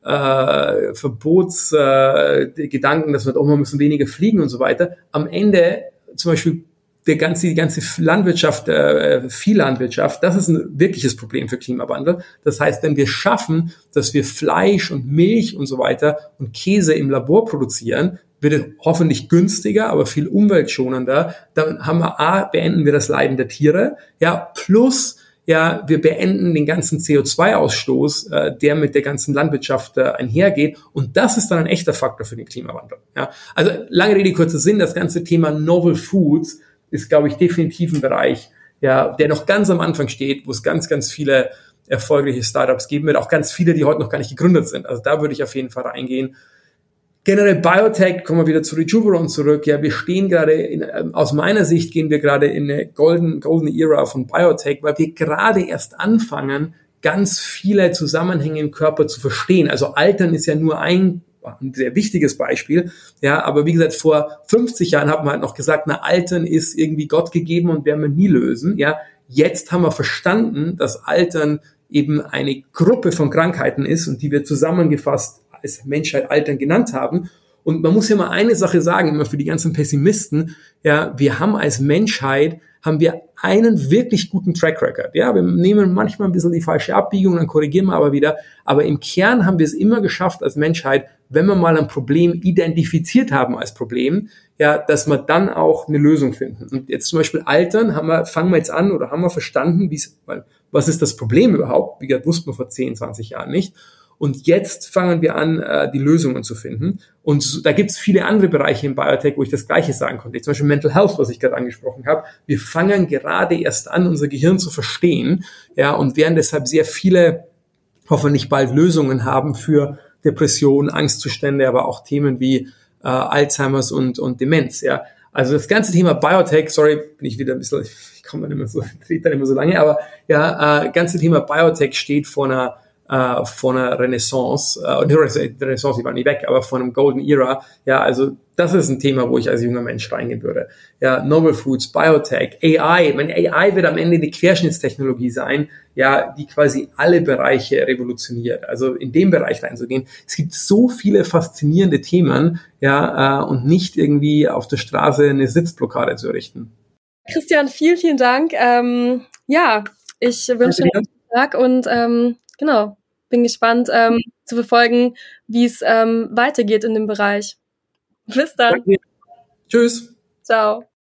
äh, Verbotsgedanken, äh, dass wir auch mal müssen weniger fliegen und so weiter. Am Ende zum Beispiel der ganze, die ganze Landwirtschaft, äh, Viehlandwirtschaft, das ist ein wirkliches Problem für Klimawandel. Das heißt, wenn wir schaffen, dass wir Fleisch und Milch und so weiter und Käse im Labor produzieren, wird es hoffentlich günstiger, aber viel umweltschonender. Dann haben wir A, beenden wir das Leiden der Tiere, ja, plus ja, wir beenden den ganzen CO2-Ausstoß, äh, der mit der ganzen Landwirtschaft äh, einhergeht. Und das ist dann ein echter Faktor für den Klimawandel. Ja? Also lange Rede, kurzer Sinn, das ganze Thema Novel Foods ist, glaube ich, definitiv ein Bereich, ja, der noch ganz am Anfang steht, wo es ganz, ganz viele erfolgreiche Startups geben wird, auch ganz viele, die heute noch gar nicht gegründet sind. Also da würde ich auf jeden Fall reingehen. Generell Biotech, kommen wir wieder zu Rejuveron zurück. Ja, wir stehen gerade, in, ähm, aus meiner Sicht gehen wir gerade in eine golden, golden Era von Biotech, weil wir gerade erst anfangen, ganz viele Zusammenhänge im Körper zu verstehen. Also Altern ist ja nur ein, ein sehr wichtiges Beispiel. Ja, aber wie gesagt, vor 50 Jahren hat man halt noch gesagt, na, Altern ist irgendwie Gott gegeben und werden wir nie lösen. Ja, jetzt haben wir verstanden, dass Altern eben eine Gruppe von Krankheiten ist und die wir zusammengefasst als Menschheit Altern genannt haben. Und man muss ja mal eine Sache sagen, immer für die ganzen Pessimisten, ja, wir haben als Menschheit, haben wir einen wirklich guten Track Record. Ja, wir nehmen manchmal ein bisschen die falsche Abbiegung, dann korrigieren wir aber wieder. Aber im Kern haben wir es immer geschafft als Menschheit, wenn wir mal ein Problem identifiziert haben als Problem, ja, dass wir dann auch eine Lösung finden. Und jetzt zum Beispiel Altern haben wir, fangen wir jetzt an oder haben wir verstanden, wie es, was ist das Problem überhaupt? Wie gesagt, wussten wir vor 10, 20 Jahren nicht. Und jetzt fangen wir an, äh, die Lösungen zu finden. Und da gibt es viele andere Bereiche im Biotech, wo ich das Gleiche sagen konnte. Zum Beispiel Mental Health, was ich gerade angesprochen habe. Wir fangen gerade erst an, unser Gehirn zu verstehen, ja, und werden deshalb sehr viele, hoffentlich bald Lösungen haben für Depressionen, Angstzustände, aber auch Themen wie äh, Alzheimer's und, und Demenz, ja. Also das ganze Thema Biotech, sorry, bin ich wieder ein bisschen, ich komme dann immer so, rede dann immer so lange, aber ja, äh, ganze Thema Biotech steht vor einer äh, von einer Renaissance, äh, die Renaissance, die war nie weg, aber von einem Golden Era. Ja, also das ist ein Thema, wo ich als junger Mensch reingehen würde. Ja, Novel Foods, Biotech, AI. Meine AI wird am Ende die Querschnittstechnologie sein, ja, die quasi alle Bereiche revolutioniert. Also in dem Bereich reinzugehen. Es gibt so viele faszinierende Themen, ja, äh, und nicht irgendwie auf der Straße eine Sitzblockade zu errichten. Christian, vielen, vielen Dank. Ähm, ja, ich wünsche dir einen Tag und ähm, genau, bin gespannt ähm, zu verfolgen, wie es ähm, weitergeht in dem Bereich. Bis dann. Danke. Tschüss. Ciao.